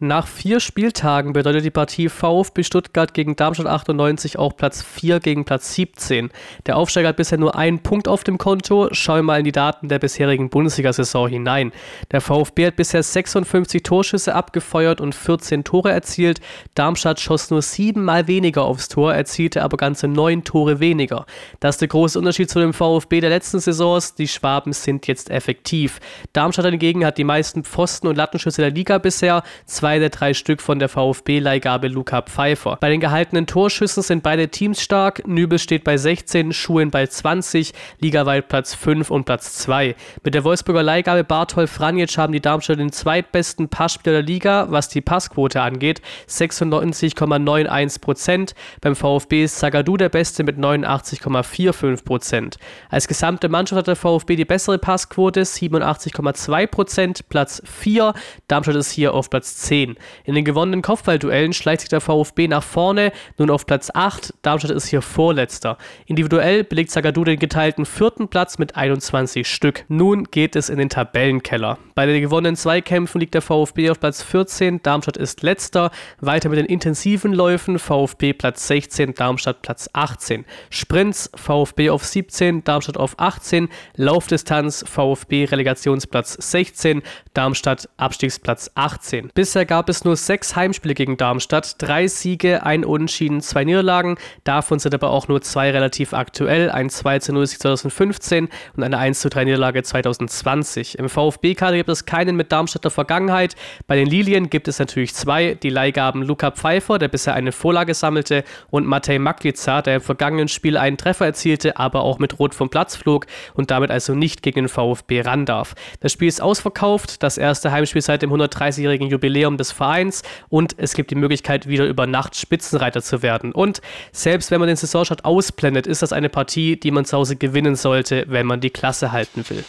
Nach vier Spieltagen bedeutet die Partie VfB Stuttgart gegen Darmstadt 98 auch Platz 4 gegen Platz 17. Der Aufsteiger hat bisher nur einen Punkt auf dem Konto. Schauen wir mal in die Daten der bisherigen Bundesliga-Saison hinein. Der VfB hat bisher 56 Torschüsse abgefeuert und 14 Tore erzielt. Darmstadt schoss nur siebenmal weniger aufs Tor, erzielte aber ganze neun Tore weniger. Das ist der große Unterschied zu dem VfB der letzten Saisons. Die Schwaben sind jetzt effektiv. Darmstadt hingegen hat die meisten Pfosten- und Lattenschüsse der Liga bisher. Zwei der drei Stück von der VfB-Leihgabe Luca Pfeiffer. Bei den gehaltenen Torschüssen sind beide Teams stark. Nübel steht bei 16, Schuhen bei 20, ligaweit Platz 5 und Platz 2. Mit der Wolfsburger Leihgabe Bartol Franjic haben die Darmstadt den zweitbesten Passspieler der Liga, was die Passquote angeht, 96,91 Prozent. Beim VfB ist Zagadou der Beste mit 89,45 Prozent. Als gesamte Mannschaft hat der VfB die bessere Passquote, 87,2 Prozent, Platz 4. Darmstadt ist hier auf Platz 10 10. In den gewonnenen Kopfballduellen schleicht sich der VfB nach vorne, nun auf Platz 8. Darmstadt ist hier Vorletzter. Individuell belegt Zagadou den geteilten vierten Platz mit 21 Stück. Nun geht es in den Tabellenkeller. Bei den gewonnenen Zweikämpfen liegt der VfB auf Platz 14, Darmstadt ist letzter. Weiter mit den intensiven Läufen VfB Platz 16, Darmstadt Platz 18. Sprints VfB auf 17, Darmstadt auf 18. Laufdistanz VfB Relegationsplatz 16, Darmstadt Abstiegsplatz 18. Bisher gab es nur sechs Heimspiele gegen Darmstadt, drei Siege, ein Unentschieden, zwei Niederlagen. Davon sind aber auch nur zwei relativ aktuell, ein 2 zu 0 2015 und eine 1 zu 3 Niederlage 2020. Im VfB-Kader gibt es keinen mit Darmstädter Vergangenheit. Bei den Lilien gibt es natürlich zwei, die Leihgaben Luca Pfeiffer, der bisher eine Vorlage sammelte, und Matej Maklica, der im vergangenen Spiel einen Treffer erzielte, aber auch mit Rot vom Platz flog und damit also nicht gegen den VfB ran darf. Das Spiel ist ausverkauft, das erste Heimspiel seit dem 130-jährigen Jubiläum des Vereins und es gibt die Möglichkeit, wieder über Nacht Spitzenreiter zu werden. Und selbst wenn man den Saisonstart ausblendet, ist das eine Partie, die man zu Hause gewinnen sollte, wenn man die Klasse halten will.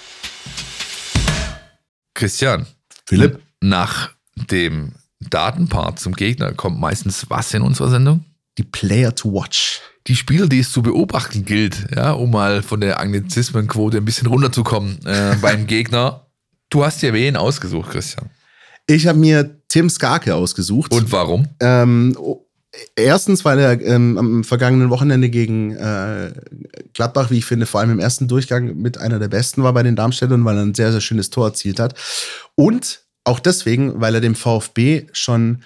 Christian. Philipp? Nach dem Datenpart zum Gegner kommt meistens was in unserer Sendung? Die Player to Watch. Die Spieler, die es zu beobachten gilt, ja, um mal von der Anglizismenquote ein bisschen runterzukommen äh, beim Gegner. Du hast dir wen ausgesucht, Christian. Ich habe mir Tim Skarke ausgesucht. Und warum? Ähm, erstens, weil er ähm, am vergangenen Wochenende gegen äh, Gladbach, wie ich finde, vor allem im ersten Durchgang mit einer der besten war bei den Darmstädtern, weil er ein sehr, sehr schönes Tor erzielt hat. Und auch deswegen, weil er dem VfB schon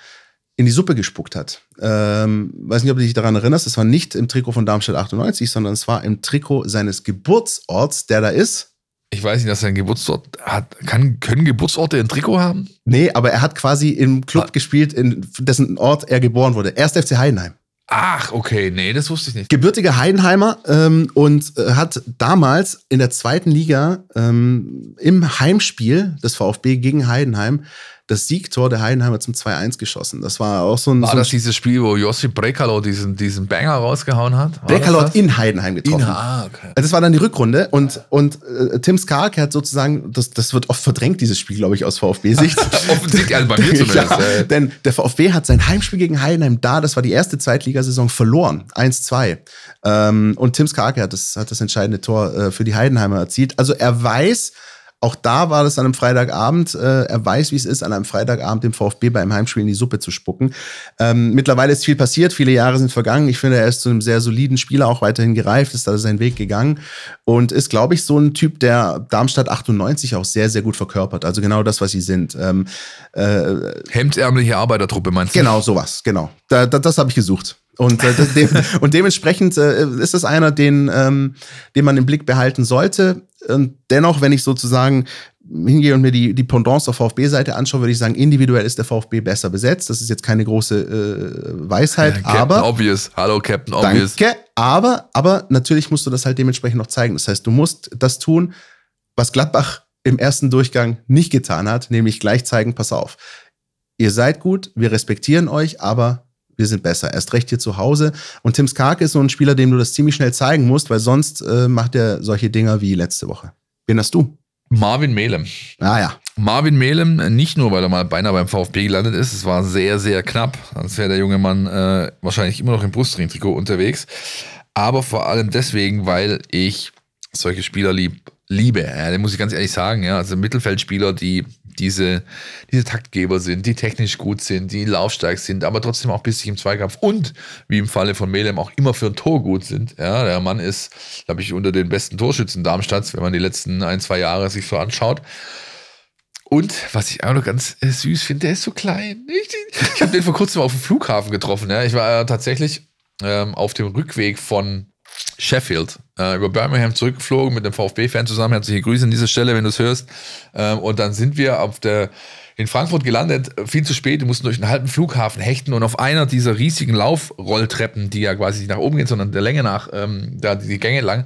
in die Suppe gespuckt hat. Ähm, weiß nicht, ob du dich daran erinnerst, es war nicht im Trikot von Darmstadt 98, sondern es war im Trikot seines Geburtsorts, der da ist. Ich weiß nicht, dass er einen Geburtsort hat. Kann, können Geburtsorte ein Trikot haben? Nee, aber er hat quasi im Club Ah. gespielt, in dessen Ort er geboren wurde. Erst FC Heidenheim. Ach, okay, nee, das wusste ich nicht. gebürtiger Heidenheimer ähm, und äh, hat damals in der zweiten Liga ähm, im Heimspiel des VfB gegen Heidenheim das Siegtor der Heidenheimer zum 2-1 geschossen. Das war auch so ein, War so ein das dieses Spiel, wo Josip Brekalo diesen, diesen Banger rausgehauen hat? War Brekalo hat in Heidenheim getroffen. In, ah, okay. Das war dann die Rückrunde und, und äh, Tim Skark hat sozusagen, das, das wird oft verdrängt, dieses Spiel, glaube ich, aus VfB-Sicht. Offensichtlich, also bei mir zumindest. ja, äh, denn der VfB hat sein Heimspiel gegen Heidenheim da, das war die erste Zweitligasaison, verloren. 1-2. Ähm, und Tim Skarke hat das, hat das entscheidende Tor äh, für die Heidenheimer erzielt. Also er weiß, auch da war das an einem Freitagabend, äh, er weiß, wie es ist, an einem Freitagabend dem VfB beim Heimspiel in die Suppe zu spucken. Ähm, mittlerweile ist viel passiert, viele Jahre sind vergangen. Ich finde, er ist zu einem sehr soliden Spieler auch weiterhin gereift, ist da seinen Weg gegangen und ist, glaube ich, so ein Typ, der Darmstadt 98 auch sehr, sehr gut verkörpert. Also genau das, was sie sind. Ähm, äh, Hemdsärmliche Arbeitertruppe, meinst du? Genau, sowas, genau. Da, da, das habe ich gesucht. Und, äh, de und dementsprechend äh, ist das einer, den, ähm, den man im Blick behalten sollte. Und dennoch, wenn ich sozusagen hingehe und mir die, die Pendants auf VfB-Seite anschaue, würde ich sagen, individuell ist der VfB besser besetzt. Das ist jetzt keine große äh, Weisheit, Captain aber. Obvious. Hallo, Captain Obvious. Danke, aber, aber natürlich musst du das halt dementsprechend noch zeigen. Das heißt, du musst das tun, was Gladbach im ersten Durchgang nicht getan hat, nämlich gleich zeigen, pass auf, ihr seid gut, wir respektieren euch, aber wir sind besser. Erst recht hier zu Hause. Und Tim Skark ist so ein Spieler, dem du das ziemlich schnell zeigen musst, weil sonst äh, macht er solche Dinger wie letzte Woche. Wen hast du? Marvin Melem. Ah ja. Marvin Melem, nicht nur, weil er mal beinahe beim VfB gelandet ist, es war sehr, sehr knapp, sonst wäre der junge Mann äh, wahrscheinlich immer noch im Brustring-Trikot unterwegs, aber vor allem deswegen, weil ich solche Spieler lieb, liebe, ja, den muss ich ganz ehrlich sagen, ja, also Mittelfeldspieler, die diese, diese Taktgeber sind, die technisch gut sind, die laufstark sind, aber trotzdem auch bissig im Zweikampf und, wie im Falle von Melem, auch immer für ein Tor gut sind. Ja, der Mann ist, glaube ich, unter den besten Torschützen Darmstadts, wenn man die letzten ein, zwei Jahre sich so anschaut. Und was ich auch noch ganz äh, süß finde, der ist so klein. Ich, ich habe den vor kurzem auf dem Flughafen getroffen. Ja. Ich war äh, tatsächlich ähm, auf dem Rückweg von Sheffield äh, über Birmingham zurückgeflogen mit dem VfB-Fan zusammen. Herzliche Grüße an dieser Stelle, wenn du es hörst. Ähm, und dann sind wir auf der in Frankfurt gelandet, viel zu spät, wir mussten durch einen halben Flughafen hechten und auf einer dieser riesigen Laufrolltreppen, die ja quasi nicht nach oben gehen, sondern der Länge nach, ähm, da die Gänge lang,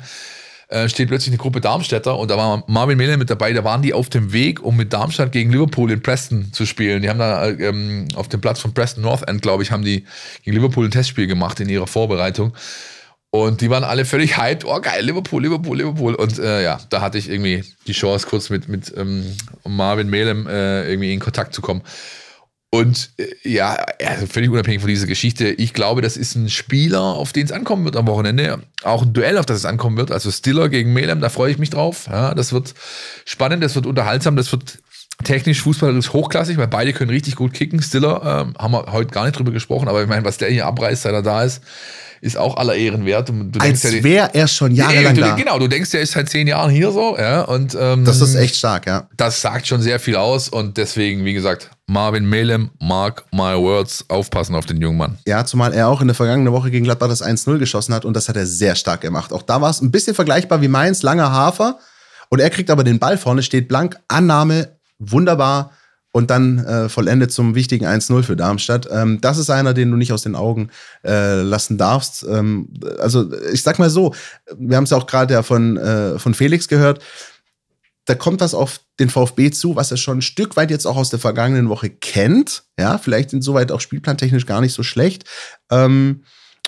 äh, steht plötzlich eine Gruppe Darmstädter und da war Marvin Mehler mit dabei, da waren die auf dem Weg, um mit Darmstadt gegen Liverpool in Preston zu spielen. Die haben da ähm, auf dem Platz von Preston North End, glaube ich, haben die gegen Liverpool ein Testspiel gemacht in ihrer Vorbereitung. Und die waren alle völlig hyped. Oh, geil, Liverpool, Liverpool, Liverpool. Und äh, ja, da hatte ich irgendwie die Chance, kurz mit, mit ähm, Marvin Melem äh, irgendwie in Kontakt zu kommen. Und äh, ja, also völlig unabhängig von dieser Geschichte, ich glaube, das ist ein Spieler, auf den es ankommen wird am Wochenende. Auch ein Duell, auf das es ankommen wird. Also Stiller gegen Melem, da freue ich mich drauf. Ja, das wird spannend, das wird unterhaltsam, das wird technisch, fußballerisch hochklassig, weil beide können richtig gut kicken. Stiller ähm, haben wir heute gar nicht drüber gesprochen, aber ich meine, was der hier abreißt, seit er da ist, ist auch aller Ehren wert. Und du Als denkst ja, wäre er schon jahrelang du, da. Genau, du denkst, der ist seit zehn Jahren hier so, ja, und ähm, Das ist echt stark, ja. das sagt schon sehr viel aus und deswegen, wie gesagt, Marvin Melem, mark my words, aufpassen auf den jungen Mann. Ja, zumal er auch in der vergangenen Woche gegen Gladbach das 1-0 geschossen hat und das hat er sehr stark gemacht. Auch da war es ein bisschen vergleichbar wie Mainz, langer Hafer und er kriegt aber den Ball vorne, steht blank, Annahme, wunderbar und dann äh, vollendet zum wichtigen 1-0 für Darmstadt. Ähm, das ist einer, den du nicht aus den Augen äh, lassen darfst. Ähm, also ich sag mal so, wir haben es ja auch gerade ja von, äh, von Felix gehört, da kommt was auf den VfB zu, was er schon ein Stück weit jetzt auch aus der vergangenen Woche kennt. Ja, vielleicht insoweit auch spielplantechnisch gar nicht so schlecht. Ähm,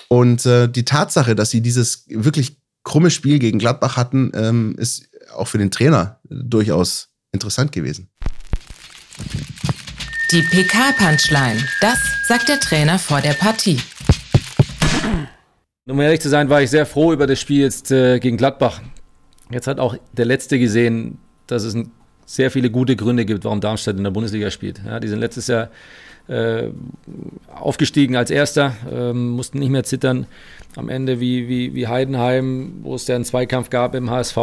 und äh, die Tatsache, dass sie dieses wirklich krumme Spiel gegen Gladbach hatten, ähm, ist auch für den Trainer durchaus interessant gewesen. Die PK-Punchline. Das sagt der Trainer vor der Partie. Um ehrlich zu sein, war ich sehr froh über das Spiel jetzt äh, gegen Gladbach. Jetzt hat auch der Letzte gesehen, dass es sehr viele gute Gründe gibt, warum Darmstadt in der Bundesliga spielt. Ja, die sind letztes Jahr äh, aufgestiegen als Erster, ähm, mussten nicht mehr zittern am Ende wie, wie, wie Heidenheim, wo es ja einen Zweikampf gab im HSV.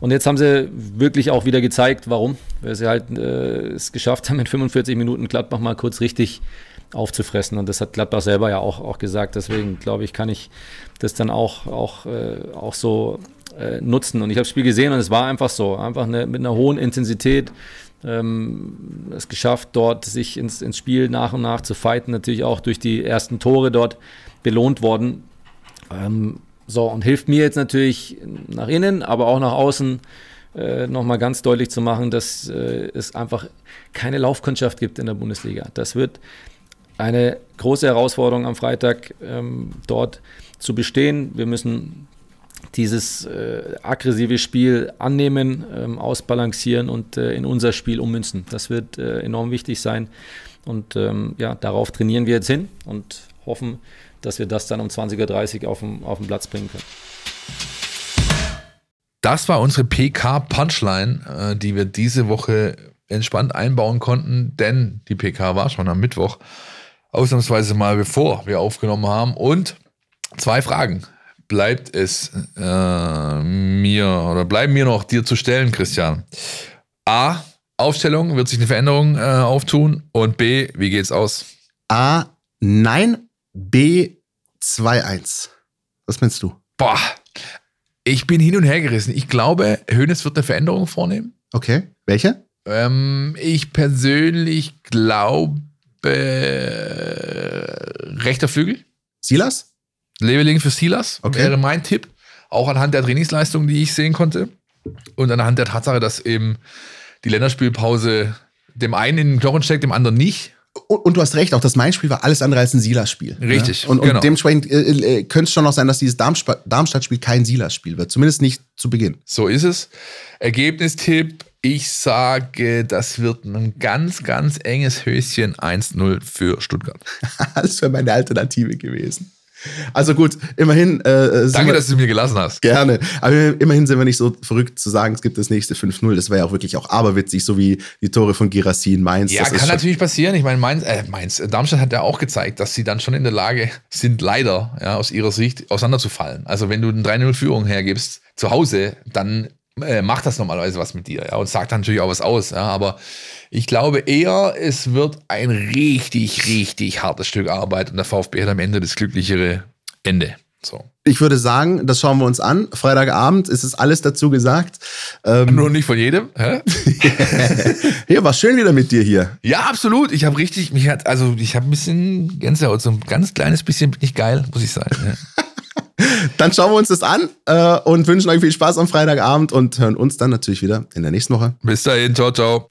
Und jetzt haben sie wirklich auch wieder gezeigt, warum. Weil sie halt äh, es geschafft haben, in 45 Minuten Gladbach mal kurz richtig aufzufressen. Und das hat Gladbach selber ja auch, auch gesagt. Deswegen glaube ich, kann ich das dann auch, auch, äh, auch so äh, nutzen. Und ich habe das Spiel gesehen und es war einfach so. Einfach eine, mit einer hohen Intensität. Ähm, es geschafft, dort sich ins, ins Spiel nach und nach zu fighten. Natürlich auch durch die ersten Tore dort belohnt worden. Ähm, so, und hilft mir jetzt natürlich nach innen, aber auch nach außen äh, nochmal ganz deutlich zu machen, dass äh, es einfach keine Laufkundschaft gibt in der Bundesliga. Das wird eine große Herausforderung am Freitag, ähm, dort zu bestehen. Wir müssen dieses äh, aggressive Spiel annehmen, ähm, ausbalancieren und äh, in unser Spiel ummünzen. Das wird äh, enorm wichtig sein. Und ähm, ja, darauf trainieren wir jetzt hin und hoffen, dass wir das dann um 20.30 Uhr auf den, auf den Platz bringen können. Das war unsere PK-Punchline, äh, die wir diese Woche entspannt einbauen konnten, denn die PK war schon am Mittwoch. Ausnahmsweise mal bevor wir aufgenommen haben. Und zwei Fragen bleibt es äh, mir oder bleiben mir noch dir zu stellen, Christian. A. Aufstellung, wird sich eine Veränderung äh, auftun? Und B. Wie geht's aus? A, nein, B, 2-1. Was meinst du? Boah, ich bin hin und her gerissen. Ich glaube, Hoeneß wird eine Veränderung vornehmen. Okay, welche? Ähm, ich persönlich glaube rechter Flügel. Silas? Leveling für Silas Okay. wäre mein Tipp. Auch anhand der Trainingsleistung, die ich sehen konnte. Und anhand der Tatsache, dass eben die Länderspielpause dem einen in den Knochen steckt, dem anderen nicht. Und, und du hast recht, auch das Main-Spiel war alles andere als ein Silas-Spiel. Richtig, Ja? Und, und genau. dementsprechend äh, äh, könnte es schon noch sein, dass dieses Darmstadt-Spiel kein Silas-Spiel wird. Zumindest nicht zu Beginn. So ist es. Ergebnistipp, ich sage, das wird ein ganz, ganz enges Höschen 1-0 für Stuttgart. das wäre meine Alternative gewesen. Also gut, immerhin. Äh, sind Danke, wir- dass du mir gelassen hast. Gerne. Aber immerhin sind wir nicht so verrückt zu sagen, es gibt das nächste 5-0. Das wäre ja auch wirklich auch aberwitzig, so wie die Tore von Girassi in Mainz. Ja, das kann natürlich passieren. Ich meine, Mainz, äh, Mainz, Darmstadt hat ja auch gezeigt, dass sie dann schon in der Lage sind, leider ja, aus ihrer Sicht auseinanderzufallen. Also wenn du eine 3-0-Führung hergibst zu Hause, dann äh, macht das normalerweise was mit dir ja, und sagt dann natürlich auch was aus. Ja, aber ich glaube eher, es wird ein richtig, richtig hartes Stück Arbeit und der VfB hat am Ende das glücklichere Ende. So. Ich würde sagen, das schauen wir uns an. Freitagabend ist es alles dazu gesagt. Ähm, Nur nicht von jedem. Hä? hier war schön wieder mit dir hier. Ja, absolut. Ich habe richtig, mich hat, also ich habe ein bisschen Gänsehaut, so ein ganz kleines bisschen bin ich geil, muss ich sagen. Ja. Dann schauen wir uns das an äh, und wünschen euch viel Spaß am Freitagabend und hören uns dann natürlich wieder in der nächsten Woche. Bis dahin, ciao, ciao.